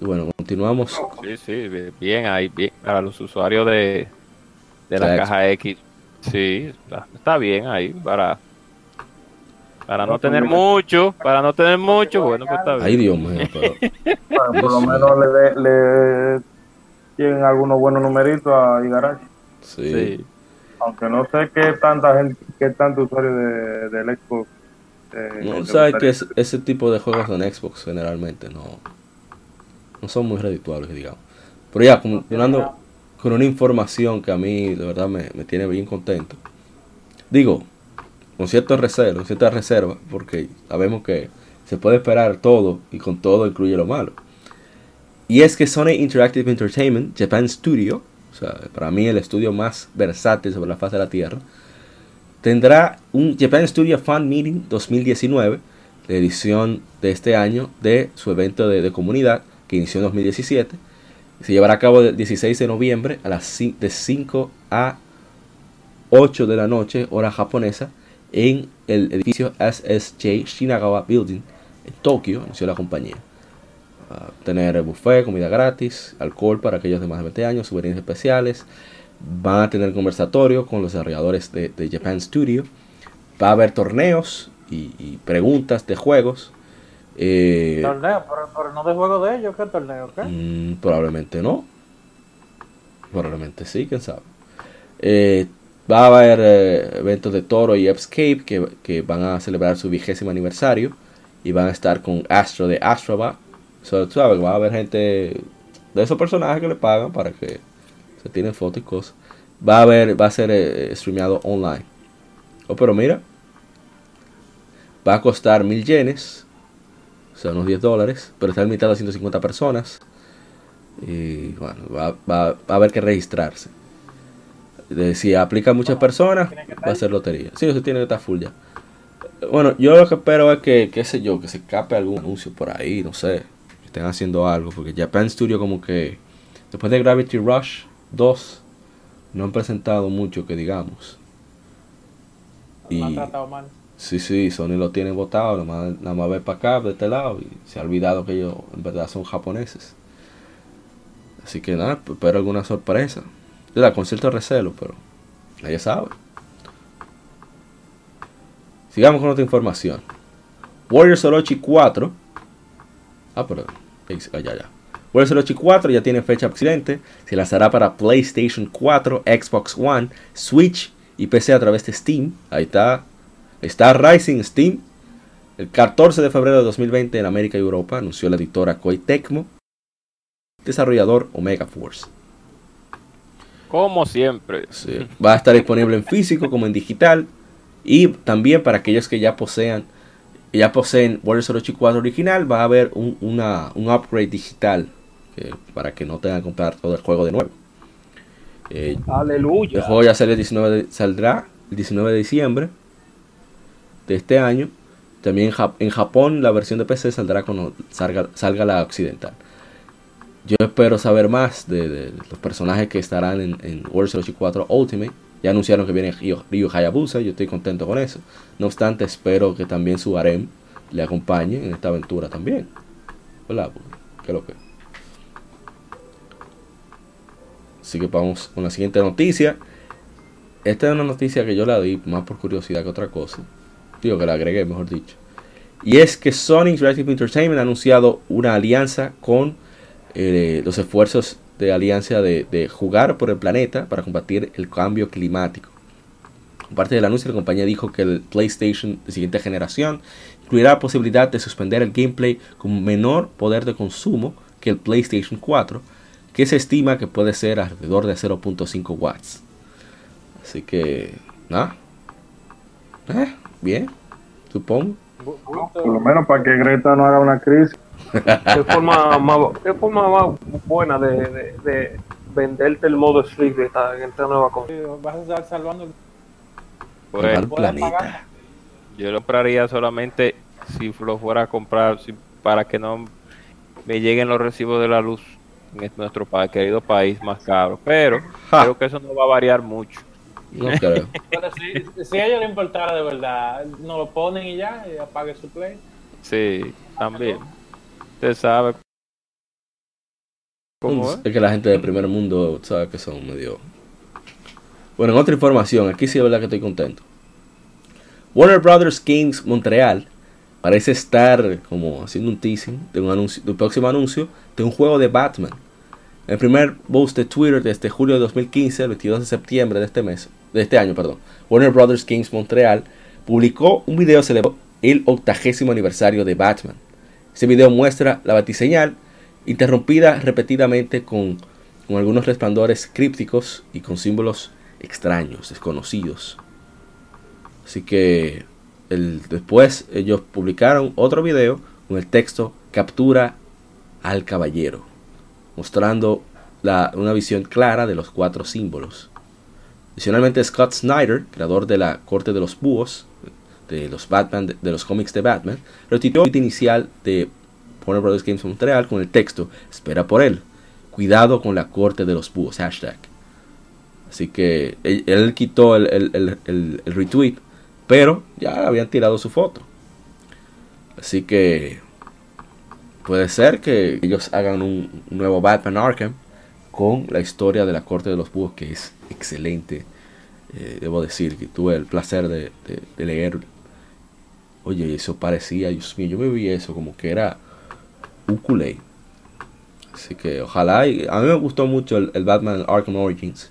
Y bueno, continuamos. Sí, sí, bien ahí, bien. Para los usuarios de, de la caja X, sí, está bien ahí. Para, para no tener mucho, para no tener mucho, bueno, pues está bien. Ay, Dios mío, pero. Bueno, por lo menos le, de- le tienen algunos buenos numeritos a Igarashi. Sí. Sí. Aunque no sé qué tanta gente, qué tanto usuario de, del Xbox. eh, No, sabes que es- ese tipo de juegos en Xbox generalmente no, no son muy redituables, digamos. Pero ya, continuando con una información que a mí de verdad me, me tiene bien contento. Digo, con cierto con cierta reserva, porque sabemos que se puede esperar todo y con todo incluye lo malo. Y es que Sony Interactive Entertainment, Japan Studio, o sea, para mí el estudio más versátil sobre la faz de la Tierra, tendrá un Japan Studio Fan Meeting 2019, la edición de este año de su evento de, de comunidad que inició en 2017. Se llevará a cabo del 16 de noviembre a las de 5 a 8 de la noche, hora japonesa, en el edificio SSJ Shinagawa Building en Tokio, anunció la compañía. Va a tener buffet, comida gratis, alcohol para aquellos de más de 20 años, souvenirs especiales. Van a tener conversatorio con los desarrolladores de, de Japan Studio. Va a haber torneos y, y preguntas de juegos. Eh, Torneo, pero, pero no de juego de ellos, ¿qué torneo? ¿Qué? Mm, probablemente no. Probablemente sí, quién sabe. Eh, va a haber eh, eventos de Toro y Escape que, que van a celebrar su vigésimo aniversario. Y van a estar con Astro de Astrobat. So, va a haber gente de esos personajes que le pagan para que se tienen fotos y cosas. Va a haber, va a ser eh, streameado online. Oh, pero mira, va a costar mil yenes o sea, unos 10 dólares, pero está limitado a 150 personas. Y bueno, va, va, va a haber que registrarse. De, si aplica a muchas personas, va a ser lotería. Sí, eso tiene que estar full ya. Bueno, yo lo que espero es que, qué sé yo, que se escape algún anuncio por ahí, no sé, que estén haciendo algo, porque Japan Studio como que después de Gravity Rush 2 no han presentado mucho que digamos. Me han Y tratado mal. sí, sí, Sony lo tiene votado, nada más, nada más ve para acá, de este lado, y se ha olvidado que ellos en verdad son japoneses. Así que nada, espero alguna sorpresa. Yo la concierto recelo, pero nadie sabe. Sigamos con otra información. Warriors Orochi 4. Ah, pero. ah, ya, ya. Warriors Orochi 4 ya tiene fecha accidente. Se lanzará para PlayStation 4, Xbox One, Switch y PC a través de Steam. Ahí está. Está Rising Steam. El 14 de febrero de 2020 en América y Europa anunció la editora Koei Tecmo. Desarrollador Omega Force. Como siempre. Sí. Va a estar disponible en físico como en digital. Y también para aquellos que ya posean ya poseen Warriors Orochi 4 original, va a haber un, una, un upgrade digital eh, para que no tengan que comprar todo el juego de nuevo. Eh, el Aleluya. juego ya sale el 19 de- saldrá el 19 de diciembre de este año. También en Japón la versión de PC saldrá cuando salga, salga la occidental. Yo espero saber más de, los personajes que estarán en, en Orochi 4 Ultimate. Ya anunciaron que viene Ryu, Ryu Hayabusa, yo estoy contento con eso. No obstante, espero que también su harem le acompañe en esta aventura también. Porque, ¿Qué lo que? Así que vamos con la siguiente noticia. Esta es una noticia que yo la di más por curiosidad que otra cosa. Digo que la agregué, mejor dicho. Y es que Sony Interactive Entertainment ha anunciado una alianza con eh, los esfuerzos de alianza de, jugar por el planeta para combatir el cambio climático. Parte del anuncio, la compañía dijo que el PlayStation de siguiente generación incluirá la posibilidad de suspender el gameplay con menor poder de consumo que el PlayStation 4, que se estima que puede ser alrededor de 0.5 watts. Así que, nada. Eh, bien, supongo. Por lo menos para que Greta no haga una crisis. ¿Qué forma más, qué forma más buena de, de, de venderte el modo sleep de esta, en esta nueva cosa? Vas a estar salvando el Pues, planeta. pagar. yo lo compraría solamente si lo fuera a comprar si- para que no me lleguen los recibos de la luz en este- nuestro pa- querido país más caro. Pero Ja. creo que eso no va a variar mucho. No creo. Pero si, si a ellos les importara de verdad, no lo ponen y ya, y apague su play. Sí, también. Usted sabe cómo es. Es que la gente del primer mundo sabe que son medio. Bueno, en otra información, aquí sí es verdad que estoy contento. Warner Brothers Games Montreal parece estar como haciendo un teasing de un, anuncio, de un próximo anuncio de un juego de Batman. El primer post de Twitter desde julio de 2015, el 22 de septiembre de este mes, de este año, perdón. Warner Brothers Games Montreal publicó un video celebrando el octagésimo aniversario de Batman. Este video muestra la batiseñal interrumpida repetidamente con, con algunos resplandores crípticos y con símbolos extraños, desconocidos. Así que el- después ellos publicaron otro video con el texto Captura al caballero, mostrando la- una visión clara de los cuatro símbolos. Adicionalmente Scott Snyder, creador de la Corte de los Búhos, de los Batman, de, los cómics de Batman, retuiteó el inicial de Warner Brothers Games Montreal con el texto Espera por él. Cuidado con la corte de los búhos. Hashtag. Así que él, él quitó el, el- el- el- retweet. Pero ya habían tirado su foto. Así que puede ser que ellos hagan un, un nuevo Batman Arkham con la historia de la corte de los búhos que es excelente. Eh, debo decir que tuve el placer de, de- de leer. Oye, eso parecía, Dios mío, yo me vi eso como que era culé. Así que ojalá. y- a mí me gustó mucho el, el Batman Arkham Origins.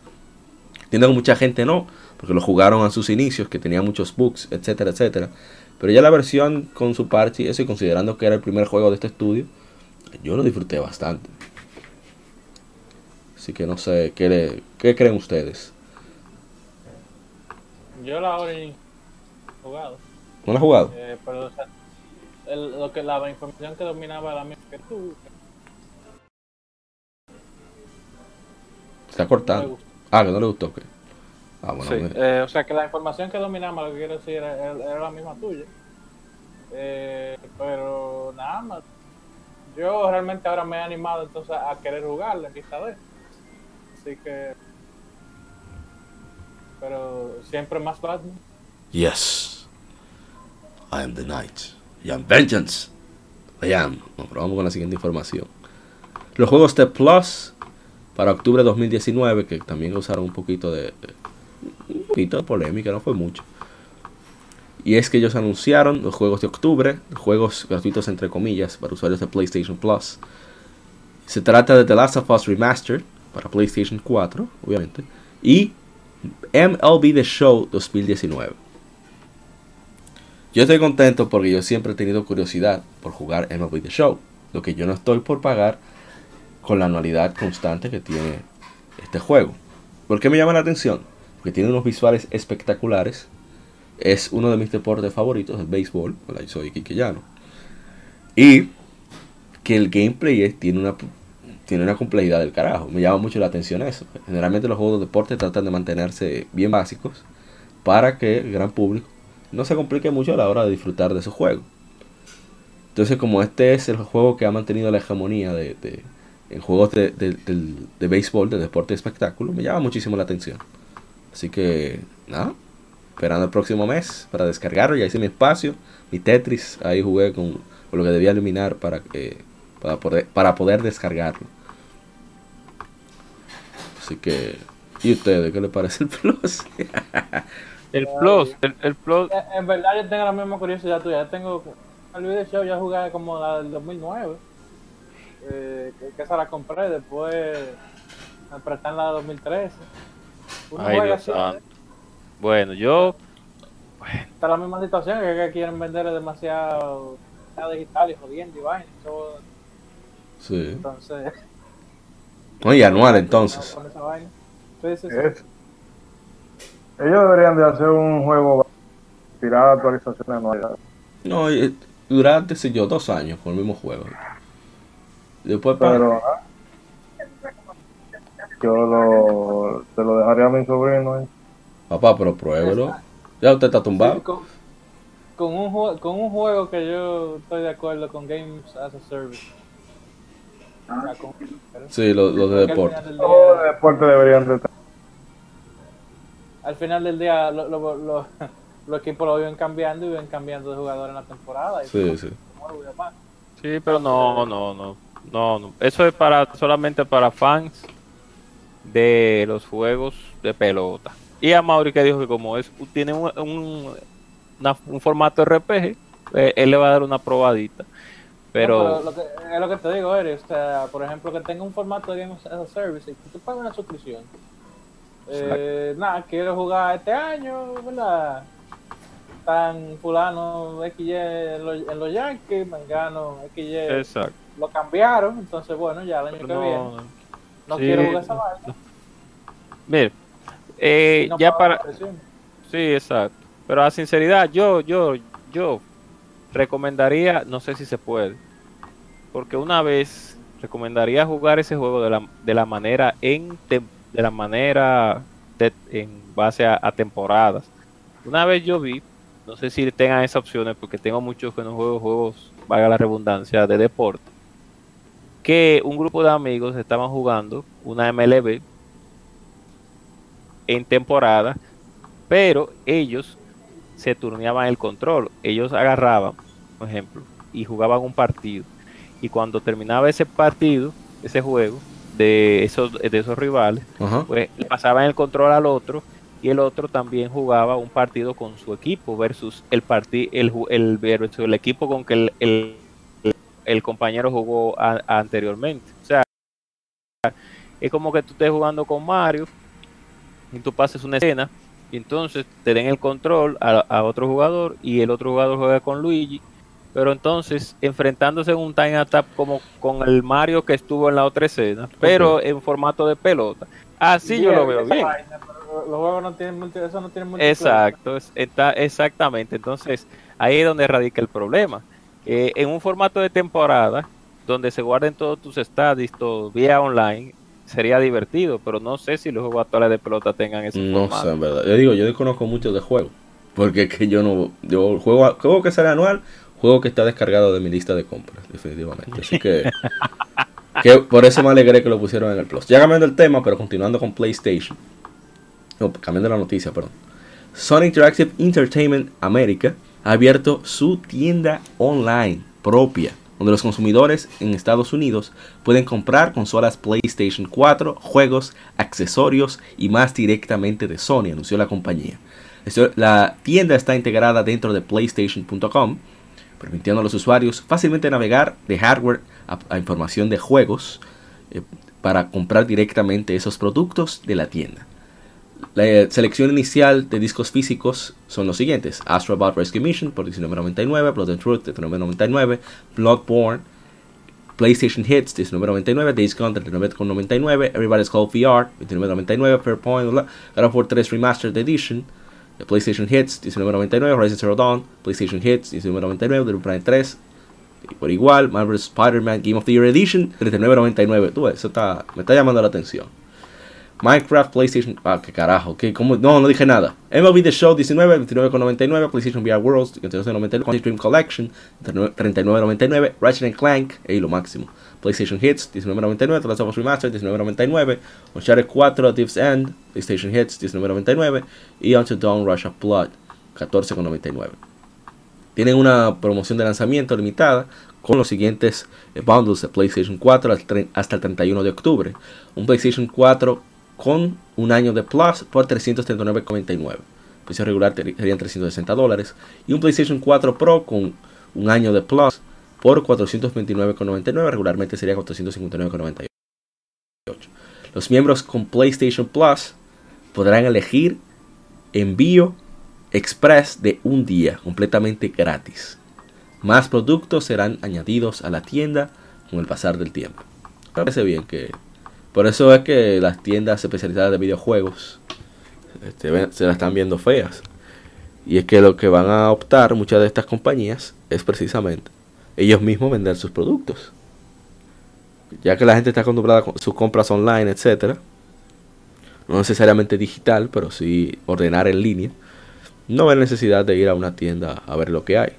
Entiendo que mucha gente no, porque lo jugaron a sus inicios, que tenía muchos bugs, etcétera, etcétera. Pero ya la versión con su parche eso, y considerando que era el primer juego de este estudio, yo lo disfruté bastante. Así que no sé, ¿qué, le- qué creen ustedes? Yo la he jugado, ¿No lo has jugado? eh, pero o sea, el- lo que la información que dominaba la misma que tú. Se está cortando. Ah, que no le gustó, ok. Ah, bueno, Sí. me- Eh, o sea que la información que dominaba, lo que quiero decir, era, era la misma tuya. Eh, pero nada más. Yo realmente ahora me he animado entonces a querer jugarla vista de. Así que. Pero siempre más Batman. Yes. I am the knight. I am vengeance. I am. No, pero vamos con la siguiente información. Los juegos de Plus para octubre de 2019, que también causaron un poquito de- un poquito de polémica, no fue mucho. Y es que ellos anunciaron los juegos de octubre, juegos gratuitos entre comillas para usuarios de PlayStation Plus. Se trata de The Last of Us Remastered para PlayStation 4, obviamente, y MLB The Show 2019. Yo estoy contento porque yo siempre he tenido curiosidad por jugar MLB The Show. Lo que yo no estoy por pagar con la anualidad constante que tiene este juego. ¿Por qué me llama la atención? Porque tiene unos visuales espectaculares. Es uno de mis deportes favoritos, el béisbol. Hola, yo soy Kike Llano. Y que el gameplay tiene una tiene una complejidad del carajo. Me llama mucho la atención eso. Generalmente los juegos de deporte tratan de mantenerse bien básicos para que el gran público no se complique mucho a la hora de disfrutar de esos juegos. Entonces, como este es el juego que ha mantenido la hegemonía de, en juegos de, de, de béisbol, de deporte de espectáculo, me llama muchísimo la atención. Así que, nada, esperando el próximo mes para descargarlo. Ya hice mi espacio, mi Tetris, ahí jugué con, con lo que debía eliminar para, que para, poder, para poder descargarlo. Así que, ¿y ustedes qué les parece el plus? El Plus, el, el Plus, Eh, En verdad yo tengo la misma curiosidad tuya. Yo tengo el video show, ya jugué como la del 2009. Eh, que, que esa la compré, después me prestan la de 2013. Uno ay juega Dios así, santo. Bueno, yo, Está la misma situación, que, que quieren vender demasiado digital y jodiendo y vaina. todo. sí. Entonces, Oye, anual entonces. con esa vaina. Sí, sí, sí. Es- Ellos deberían de hacer un juego tirar actualizaciones anuales. No, eh, durante, sé yo, dos años con el mismo juego. Después, Pero ah, yo lo, se lo dejaría a mi sobrino. ¿eh? papá, pero pruébelo. Ya usted está Sí, tumbado. con, con un con un juego que yo estoy de acuerdo con Games as a Service. Con- Sí, los los de deporte. los día- deportes deberían de estar. Al final del día lo- lo- lo- los equipos lo viven cambiando y viven cambiando de jugador en la temporada. Y Sí, sí. sí, pero no, no, no, no, no. Eso es para solamente para fans de los juegos de pelota. Y a Mauri que dijo que como es tiene un, un, una- un formato RPG, eh, él le va a dar una probadita. Pero, No, lo que, es lo que te digo, Eric. O sea, por ejemplo, que tenga un formato de Games as a Service y que tú pagas una suscripción. Eh, nada, quiero jugar este año, ¿verdad? Tan fulano XY en los, en los Yankees, Mangano XY exacto. lo cambiaron, entonces bueno, ya el año que viene No, no sí, quiero jugar esa vaina. mire, eh, no ya para. Sí, exacto. Pero a sinceridad, yo, yo, yo recomendaría, no sé si se puede, porque una vez recomendaría jugar ese juego de la, de la manera en tem- de la manera en base a, a temporadas. Una vez yo vi, no sé si tengan esas opciones, porque tengo muchos que no juego juegos, valga la redundancia, de deporte, que un grupo de amigos estaban jugando una MLB en temporada pero ellos se turneaban el control. Ellos agarraban, por ejemplo, y jugaban un partido. Y cuando terminaba ese partido, ese juego, de esos, de esos rivales, Ajá. pues le pasaban el control al otro y el otro también jugaba un partido con su equipo versus el parti el, el, versus el equipo con que el, el, el compañero jugó a- anteriormente. O sea, es como que tú estés jugando con Mario y tú pases una escena y entonces te den el control a, a otro jugador y el otro jugador juega con Luigi pero entonces enfrentándose en un time attack como con el Mario que estuvo en la otra escena pero en formato de pelota así yo lo veo bien vaina, Los juegos no tienen multi- eso no tiene multiplayer. exacto es- está exactamente entonces ahí es donde radica el problema eh, en un formato de temporada donde se guarden todos tus estadis todo vía online sería divertido, pero no sé si los juegos actuales de pelota tengan ese No formato. sé, en verdad. Yo digo, yo desconozco mucho de juego. Porque es que yo no. Yo juego, juego que sale anual, juego que está descargado de mi lista de compras, definitivamente. Así que. que por eso me alegré que lo pusieron en el Plus. Ya cambiando el tema, pero continuando con PlayStation. No, cambiando la noticia, perdón. Sony Interactive Entertainment America ha abierto su tienda online propia, donde los consumidores en Estados Unidos pueden comprar consolas PlayStation 4, juegos, accesorios y más directamente de Sony, anunció la compañía. La tienda está integrada dentro de PlayStation.com, permitiendo a los usuarios fácilmente navegar de hardware a, información de juegos eh, para comprar directamente esos productos de la tienda. La eh, selección inicial de discos físicos son los siguientes: Astro Bot Rescue Mission por $19.99, Blood and Truth $19.99, Bloodborne, PlayStation Hits $19.99, Days Gone $39.99, Everybody's Call VR $29.99, Fairpoint, God of War 3 Remastered Edition, PlayStation Hits $19.99, Horizon Zero Dawn, PlayStation Hits $19.99, The Prime 3 y por igual, Marvel Spider-Man Game of the Year Edition $39.99. Tú eso está, me está llamando la atención. Minecraft, PlayStation. Ah, qué carajo. ¿qué? ¿Cómo? No, no dije nada. MLB The Show 19, 29,99. PlayStation VR Worlds 29,99. Quantic Dream Collection 39,99. Ratchet Clank, ahí lo máximo. PlayStation Hits 19,99. The Last of Us Remastered 19,99. Uncharted 4 Thief's End PlayStation Hits 19,99. Y Until Dawn Rush of Blood 14,99. Tienen una promoción de lanzamiento limitada con los siguientes eh, bundles de PlayStation 4 al tre- hasta el 31 de octubre. Un PlayStation 4 con un año de Plus por 339,99. El precio regular serían 360 dólares. Y un PlayStation 4 Pro con un año de Plus por 429,99. Regularmente sería 459,98. Los miembros con PlayStation Plus podrán elegir envío express de un día completamente gratis. Más productos serán añadidos a la tienda con el pasar del tiempo. Parece bien que... Por eso es que las tiendas especializadas de videojuegos este, se las están viendo feas. Y es que lo que van a optar muchas de estas compañías es precisamente ellos mismos vender sus productos. Ya que la gente está acostumbrada a sus compras online, etcétera, no necesariamente digital, pero sí ordenar en línea, no hay necesidad de ir a una tienda a ver lo que hay.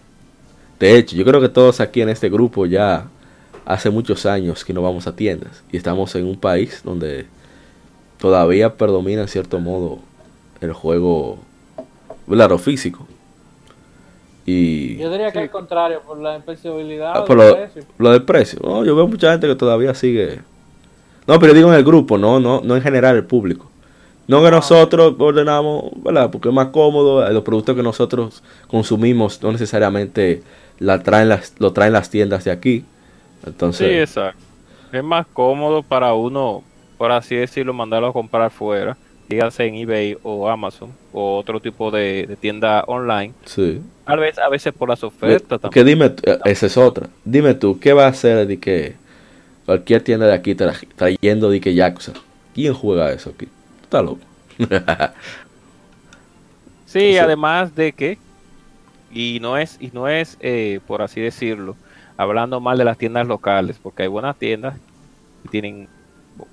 De hecho, yo creo que todos aquí en este grupo ya hace muchos años que no vamos a tiendas y estamos en un país donde todavía predomina en cierto modo el juego. Lo físico. Y Yo diría que al contrario, por la impresibilidad Ah, por lo, precio. lo del precio. No, yo veo mucha gente que todavía sigue. No, pero digo en el grupo, no, no, no en general el público. No que nosotros ordenamos, ¿verdad? Porque es más cómodo, eh, los productos que nosotros consumimos no necesariamente la traen las, lo traen las tiendas de aquí. Sí, Entonces, exacto. Es más cómodo para uno, por así decirlo, mandarlo a comprar fuera, dígase en eBay o Amazon o otro tipo de, de tienda online. sí. Tal vez a veces por las ofertas Que también. dime, eh, esa es otra. Dime tú, ¿qué va a hacer de que cualquier tienda de aquí tra- trayendo de que Yakuza? ¿Quién juega eso aquí? Tú estás loco. Sí, Sí. además de que y no es y no es eh, por así decirlo, hablando mal de las tiendas locales, porque hay buenas tiendas que tienen,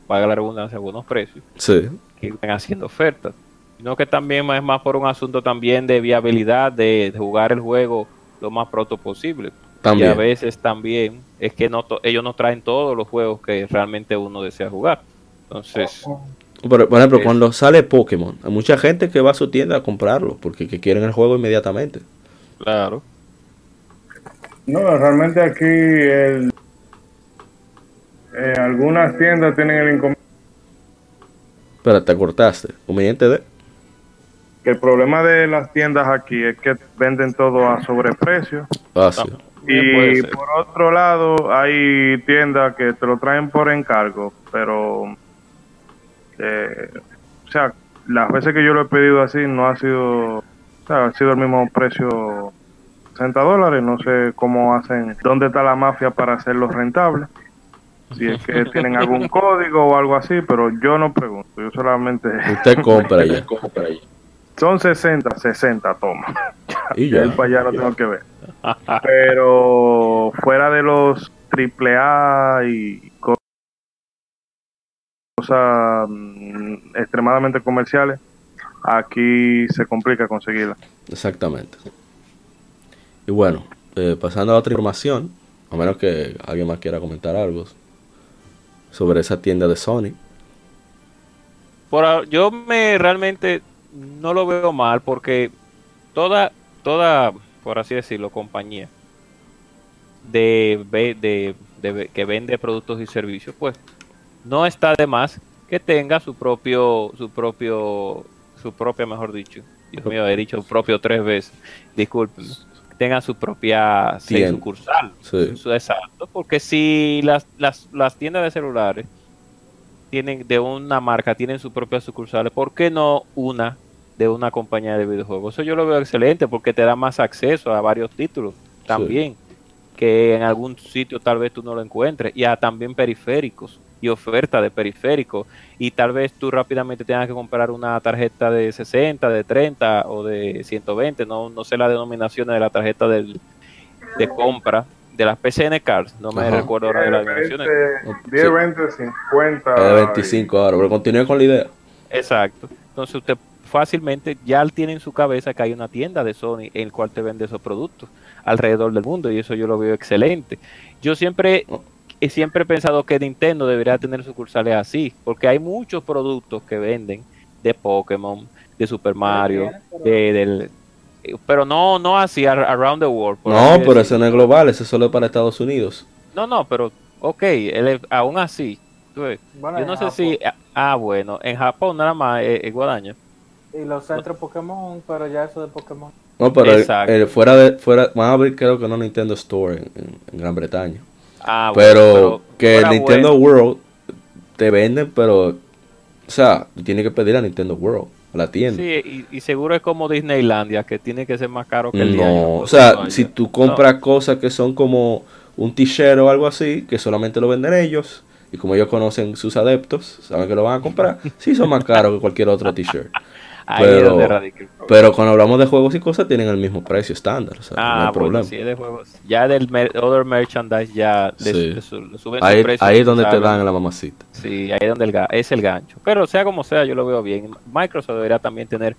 paga la redundancia, buenos precios, sí. Que están haciendo ofertas. Sino que también es más por un asunto también de viabilidad de, de jugar el juego lo más pronto posible. También. Y a veces también es que no to- ellos no traen todos los juegos que realmente uno desea jugar. Entonces, Por, por ejemplo, Es- cuando sale Pokémon, hay mucha gente que va a su tienda a comprarlo porque que quieren el juego inmediatamente. claro. No, realmente aquí el, eh, algunas tiendas tienen el inconveniente. Pero te cortaste. Conveniente de. que El problema de las tiendas aquí es que venden todo a sobreprecio. Puede Y por otro lado, hay tiendas que te lo traen por encargo, pero, eh, o sea, las veces que yo lo he pedido así no ha sido, o sea, ha sido el mismo precio, 60 dólares. No sé cómo hacen, dónde está la mafia para hacerlo rentable. Si es que tienen algún código o algo así, pero yo no pregunto, yo solamente... Usted compra ya. Son 60, 60, toma. Y Ya ya. el para allá lo tengo que ver. Pero fuera de los AAA y cosas mm, extremadamente comerciales, aquí se complica conseguirla. Exactamente. Y bueno, eh, pasando a otra información, a menos que alguien más quiera comentar algo sobre esa tienda de Sony. Por, yo me realmente no lo veo mal porque toda, toda, por así decirlo, compañía de, de, de que vende productos y servicios, pues no está de más que tenga su propio, su propio, su propia, mejor dicho, Dios mío, he dicho propio tres veces, disculpen, tenga su propia sucursal. Sí. Exacto, porque si las, las, las tiendas de celulares tienen de una marca, tienen sus propias sucursales, ¿por qué no una de una compañía de videojuegos? Eso yo lo veo excelente porque te da más acceso a varios títulos también, que en algún sitio tal vez tú no lo encuentres, y a también periféricos y oferta de periféricos, y tal vez tú rápidamente tengas que comprar una tarjeta de 60, de 30 o de 120, no, no sé la denominación de la tarjeta del, de compra de las PCN Cards, no me Ajá. recuerdo ahora de las denominaciones. 10, Sí. 20, 50. Es de 25 ahora, pero continúe con la idea. Exacto. Entonces usted fácilmente ya tiene en su cabeza que hay una tienda de Sony en el cual te vende esos productos alrededor del mundo y eso yo lo veo excelente. Yo siempre he siempre he pensado que Nintendo debería tener sucursales así, porque hay muchos productos que venden de Pokémon, de Super Mario, de, del pero no no así ar- around the world. No, pero eso no es global, eso solo es para Estados Unidos. No, no, pero ok, él aún así, Bueno, yo no sé Japón. si ah bueno, en Japón nada más es, es Guadaña. Y los centros Pokémon, pero ya eso de Pokémon. No, pero el- Exacto. el fuera de fuera van a abrir creo que no Nintendo Store en, en- en Gran Bretaña. Ah, bueno, pero, que fuera Nintendo bueno. World te venden, pero o sea, tienes que pedir a Nintendo World, a la tienda. Sí, y, y seguro es como Disneylandia, que tiene que ser más caro que el No, o sea, si tú compras cosas que son como un t-shirt o algo así, que solamente lo venden ellos, y como ellos conocen sus adeptos, saben que lo van a comprar, sí son más caros que cualquier otro t-shirt. Ahí es donde radica el problema. Pero cuando hablamos de juegos y cosas, tienen el mismo precio estándar, o sea, no Ah, hay bueno, problema. sí, de juegos. Ya del mer- other merchandise ya le, Sí. le su- le suben su Ahí, precio, ahí es donde te dan la mamacita. Sí, ahí es donde el ga- es el gancho. Pero sea como sea, yo lo veo bien. Microsoft debería también tener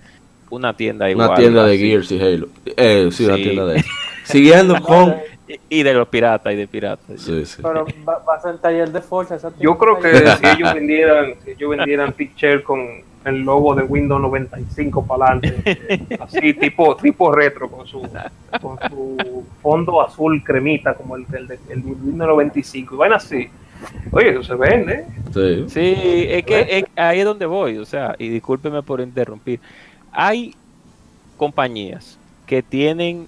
una tienda igual. Una tienda de así. Gears y Halo. Eh, sí, una tienda de... Siguiendo con... Y, de los piratas y de piratas. Sí, sí. Pero va, va a ser el taller de Forza. esa Yo creo que si ellos vendieran, si ellos vendieran t-shirt con el logo de Windows 95 para adelante, así tipo tipo retro con su con su fondo azul cremita como el del de- el de Windows 95, y van así. Oye, eso se vende. Sí. Sí, es que es- ahí es donde voy, o sea, y discúlpeme por interrumpir. Hay compañías que tienen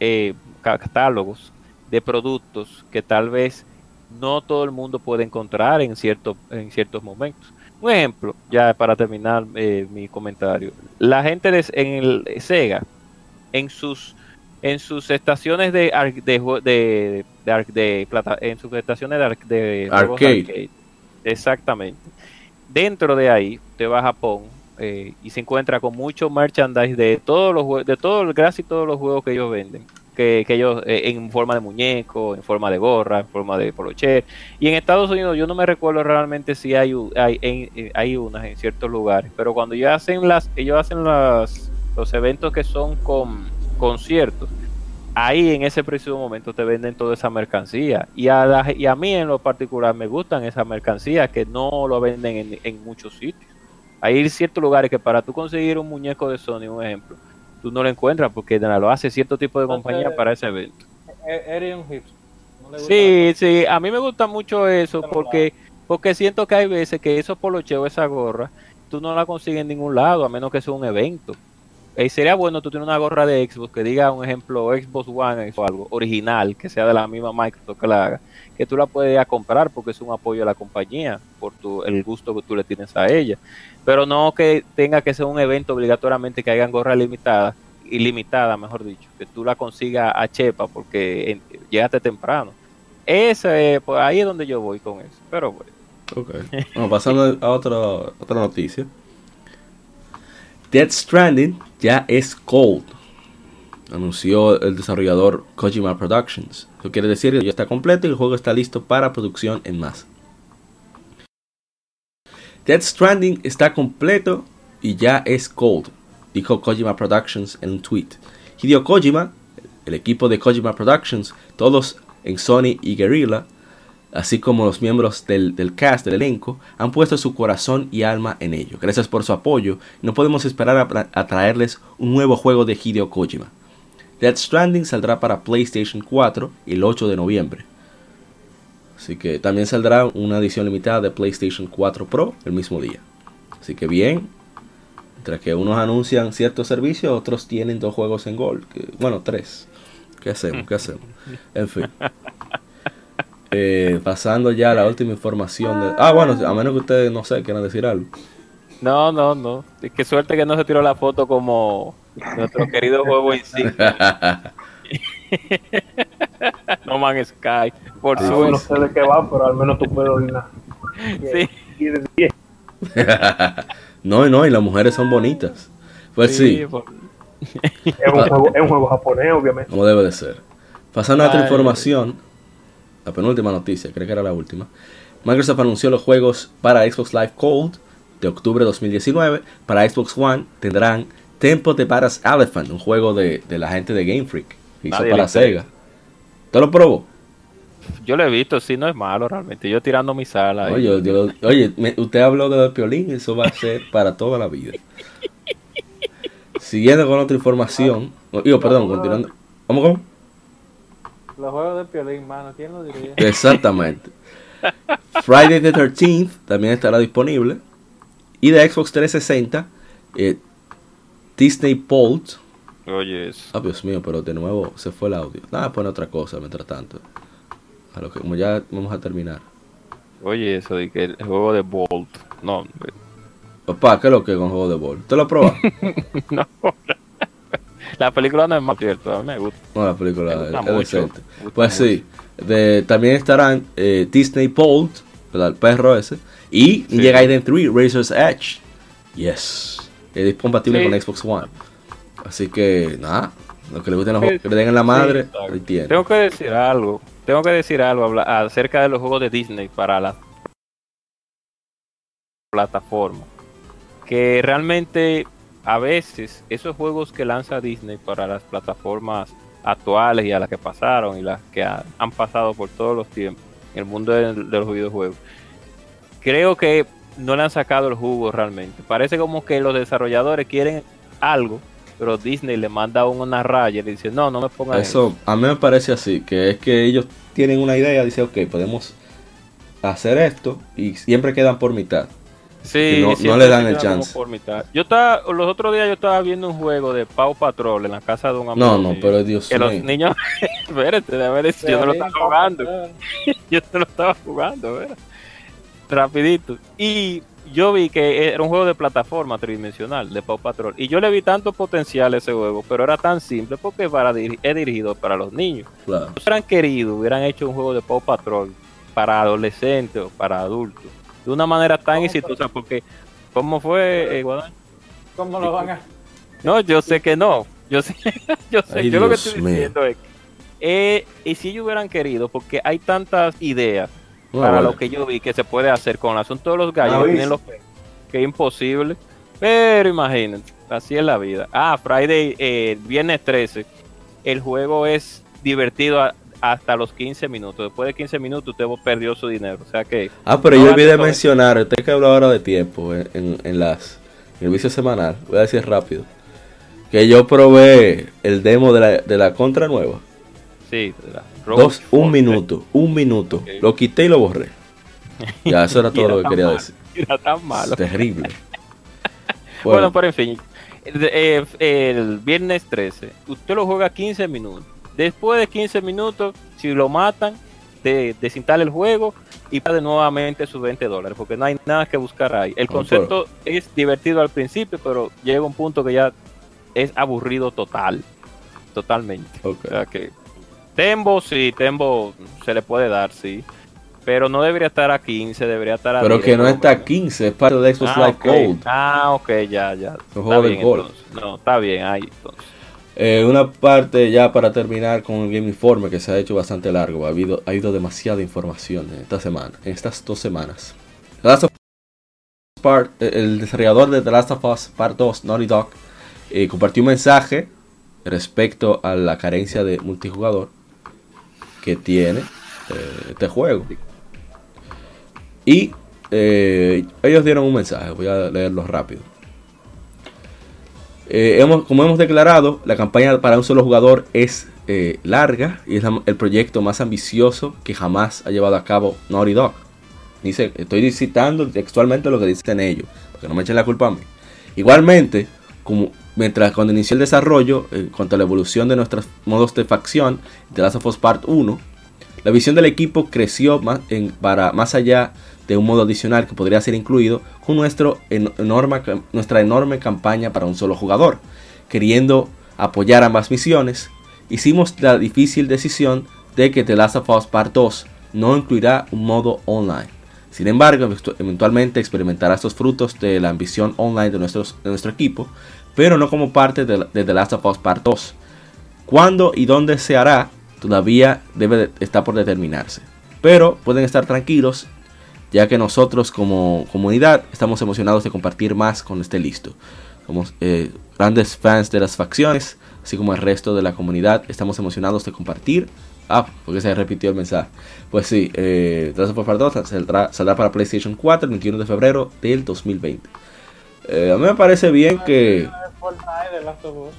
eh, catálogos de productos que tal vez no todo el mundo puede encontrar en, cierto, en ciertos momentos. Un ejemplo, ya para terminar eh, mi comentario, la gente de, en el Sega, en sus en sus estaciones de de, de, de de plata, en sus estaciones de, ar- de juegos Arcade. exactamente. Dentro de ahí te va a Japón eh, y se encuentra con mucho merchandise de todos los de todo casi todos los juegos que ellos venden que, ellos eh, en forma de muñeco en forma de gorra en forma de polocher. Y en Estados Unidos yo no me recuerdo realmente si hay hay, en- eh, hay unas en ciertos lugares pero cuando ellos hacen las ellos hacen las los eventos que son con conciertos ahí en ese preciso momento te venden toda esa mercancía. Y a, la- y a mí en lo particular me gustan esas mercancías que no lo venden en, en muchos sitios. Hay ciertos lugares que para tú conseguir un muñeco de Sony un ejemplo tú no lo encuentras porque lo hace cierto tipo de compañía para ese evento E- Eres un hipster. No Sí, sí, a mí me gusta mucho eso porque porque siento que hay veces que esos polocheos, esa gorra, tú no la consigues en ningún lado a menos que sea un evento. Y sería bueno tú tienes una gorra de Xbox que diga un ejemplo Xbox One o algo original, que sea de la misma Microsoft que la haga, que tú la puedes comprar porque es un apoyo a la compañía por tu, el gusto que tú le tienes a ella. Pero no que tenga que ser un evento obligatoriamente que hagan gorra limitada, ilimitada, mejor dicho, que tú la consigas a chepa porque llegaste temprano. Ese, pues ahí es donde yo voy con eso. Pero bueno. Ok. Bueno, pasando a otra, otra noticia. Death Stranding ya es cold. anunció el desarrollador Kojima Productions. Eso quiere decir que ya está completo y el juego está listo para producción en masa. Dead Stranding está completo y ya es cold, dijo Kojima Productions en un tweet. Hideo Kojima, el equipo de Kojima Productions, todos en Sony y Guerrilla, así como los miembros del, cast, del elenco, han puesto su corazón y alma en ello. Gracias por su apoyo. No podemos esperar a, a traerles un nuevo juego de Hideo Kojima. Dead Stranding saldrá para PlayStation 4 el 8 de noviembre. Así que también saldrá una edición limitada de PlayStation 4 Pro el mismo día. Así que bien, mientras que unos anuncian ciertos servicios, otros tienen dos juegos en Gold. bueno, tres. ¿Qué hacemos? ¿Qué hacemos? En fin. Eh, pasando ya a la última información. De... Ah, bueno, a menos que ustedes, no sé, quieran decir algo. No, no, no. Qué suerte que no se tiró la foto como nuestro querido juego insignia. no Man Sky, por ah, suerte. No sé de qué va, pero al menos tú puedes orinar. Sí. no, no, y las mujeres son bonitas. Pues sí. Es, un juego, es un juego japonés, obviamente. Como debe de ser. Pasando a otra información, la penúltima noticia, creo que era la última. Microsoft anunció los juegos para Xbox Live Cold de octubre de 2019. Para Xbox One tendrán Tempo de Paras Elephant, un juego de, la gente de Game Freak. Que hizo para Sega. ¿Te lo probó? Yo lo he visto, sí, no es malo realmente. Yo tirando mi sala. Oye, oye usted habló de Piolín, eso va a ser para toda la vida. Siguiendo con otra información. Yo, perdón, continuando. ¿Cómo, cómo? Los juegos de Piolín, mano, ¿quién lo diría? Exactamente. Friday the 13th también estará disponible. Y de Xbox 360, eh, Disney Bolt. Oye, Ah, Dios mío, pero de nuevo se fue el audio. Nada, pone otra cosa mientras tanto. A lo que, como ya vamos a terminar. Oye, eso de que el juego de Bolt. No, Papá, ¿qué es lo que es con juego de Bolt? ¿Te lo probas? no. La película no es más cierto, a mí me gusta. No, la película es, decente. Pues sí, de, también estarán eh, Disney Bolt, el perro ese, y sí. Ninja Gaiden 3, Razor's Edge. Yes. Es compatible con Xbox One. Así que, nada, lo que le gusten los juegos, que le den la madre, Tengo que decir algo. Tengo que decir algo acerca de los juegos de Disney para la plataforma. Que realmente a veces esos juegos que lanza Disney para las plataformas actuales y a las que pasaron y las que han pasado por todos los tiempos en el mundo de, los videojuegos, creo que no le han sacado el jugo realmente. Parece como que los desarrolladores quieren algo, pero Disney le manda una raya y le dice, no, no me pongas eso. Eso a mí me parece así, que es que ellos tienen una idea, dicen, ok, podemos hacer esto y siempre quedan por mitad. Sí, no, le dan el chance. Yo estaba, los otros días yo estaba viendo un juego de Pau Patrol en la casa de un amigo. No, no, pero Dios mío. Que los niños, espérate, de ver, yo no lo estaba jugando. yo no lo estaba jugando, ¿verdad? Rapidito. Y yo vi que era un juego de plataforma tridimensional de Pau Patrol. Y yo le vi tanto potencial a ese juego, pero era tan simple porque para es dirigido para los niños. Claro. Si hubieran querido, hubieran hecho un juego de Pau Patrol para adolescentes o para adultos de una manera tan exitosa porque ¿cómo fue eh, ¿Cómo lo van a? No, yo sé que no. Yo sé, yo sé, yo lo que estoy diciendo es eh, y si ellos hubieran querido, porque hay tantas ideas para lo que yo vi que se puede hacer con el asunto de los gallos, que, tienen los, que es imposible, pero imagínense, así es la vida. Ah, Friday, eh, viernes 13, el juego es divertido a, hasta los 15 minutos. Después de 15 minutos usted perdió su dinero. O sea que... Ah, pero yo olvidé mencionar, usted que habló ahora de tiempo en, en, las el vicio semanal, voy a decir rápido, que yo probé el demo de la, de la contra nueva. Sí, Dos, un minuto, un minuto. Lo quité y lo borré. Ya, eso era todo lo que quería decir. Era tan malo. Terrible. Bueno, pero en fin, el, eh, el, viernes 13, usted lo juega 15 minutos Después de 15 minutos, si lo matan, de, desinstala el juego y paga nuevamente sus 20 dólares, porque no hay nada que buscar ahí. El concepto es divertido al principio, pero llega un punto que ya es aburrido total. Totalmente. O sea que Tembo, sí, Tembo se le puede dar, sí. Pero no debería estar a 15, debería estar a Pero que no está a 15, es parte de Xbox ah, Live Gold. Ah, ok, ya, ya. Está bien, No, está bien, ahí entonces. Eh, una parte ya para terminar con el Game Informe que se ha hecho bastante largo. Ha habido, ha habido demasiada información en esta semana, en estas dos semanas. The Last of Part, eh, el desarrollador de The Last of Us Part 2, Naughty Dog, eh, compartió un mensaje respecto a la carencia de multijugador que tiene eh, este juego. Y eh, ellos dieron un mensaje, voy a leerlo rápido. Eh, hemos, como hemos declarado, la campaña para un solo jugador es larga y es el proyecto más ambicioso que jamás ha llevado a cabo Naughty Dog. Dice, estoy citando textualmente lo que dicen ellos, porque no me echen la culpa a mí. Igualmente, como, mientras cuando inició el desarrollo, en cuanto a la evolución de nuestros modos de facción, de Last of Us Part 1, la visión del equipo creció más, en- para más allá de un modo adicional que podría ser incluido con nuestro en- enorme, nuestra enorme campaña para un solo jugador. Queriendo apoyar ambas misiones, hicimos la difícil decisión de que The Last of Us Part 2 no incluirá un modo online. Sin embargo, eventu- eventualmente experimentará estos frutos de la ambición online de, nuestros- de nuestro equipo, pero no como parte de, de The Last of Us Part 2. Cuándo y dónde se hará todavía debe de- estar por determinarse. Pero pueden estar tranquilos, ya que nosotros como comunidad estamos emocionados de compartir más con este listo. Somos eh, grandes fans de las facciones, así como el resto de la comunidad. Estamos emocionados de compartir. Ah, porque se repitió el mensaje. Pues sí, eh, Part 2 saldrá, saldrá para PlayStation 4 el 21 de febrero del 2020. Eh, a mí me parece bien que... Fortnite de Last of Us.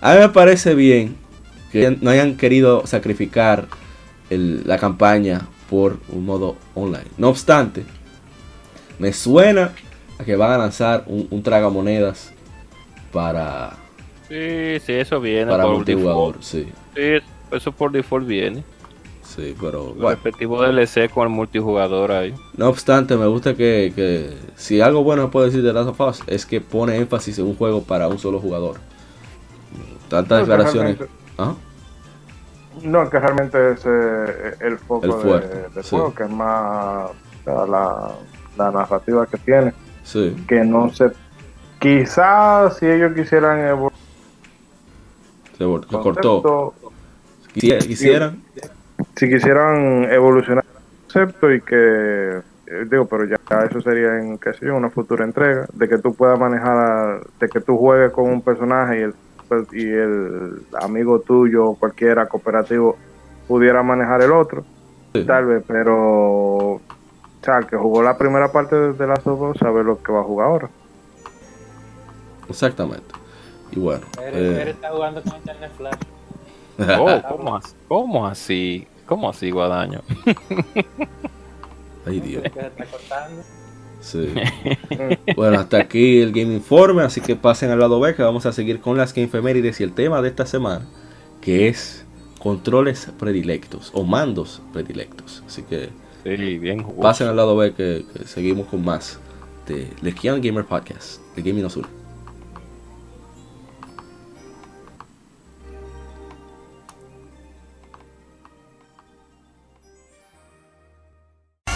a mí me parece bien que no hayan querido sacrificar el- la campaña por un modo online. No obstante, me suena a que van a lanzar un, un tragamonedas para, Sí, sí, eso viene para por multijugador. default. Sí, Sí, eso por default viene. Sí, pero El bueno. respectivo DLC con el multijugador ahí. No obstante, me gusta que, que si algo bueno se puede decir de Last of Us es que pone énfasis en un juego para un solo jugador. Tantas No, que declaraciones. realmente- Ajá. No, que realmente es eh, el foco de- del sí. juego, que es más la, la narrativa que tiene. Sí, Que no se. Quizás si ellos quisieran evolucionar se, cortó. quisieran. Si quisieran evolucionar el concepto y que eh, digo pero ya eso sería en qué sé yo una futura entrega de que tú puedas manejar a- de que tú juegues con un personaje y el pues, y el amigo tuyo o cualquiera cooperativo pudiera manejar el otro Sí. tal vez pero o sea el que jugó la primera parte de, las dos sabe lo que va a jugar ahora Exactamente. Y bueno. Eres, eh, está jugando con Internet Flash. Oh, ¿cómo, as- ¿Cómo así? ¿Cómo así, Guadaño? Ay Dios. Que se está cortando. Sí. Bueno, hasta aquí el Game Informe, así que pasen al lado B que vamos a seguir con las Game Femérides y el tema de esta semana, que es controles predilectos o mandos predilectos. Así que Sí, bien jugoso. pasen al lado B que, que seguimos con más de Legion Gamer Podcast, de Gaming Azul.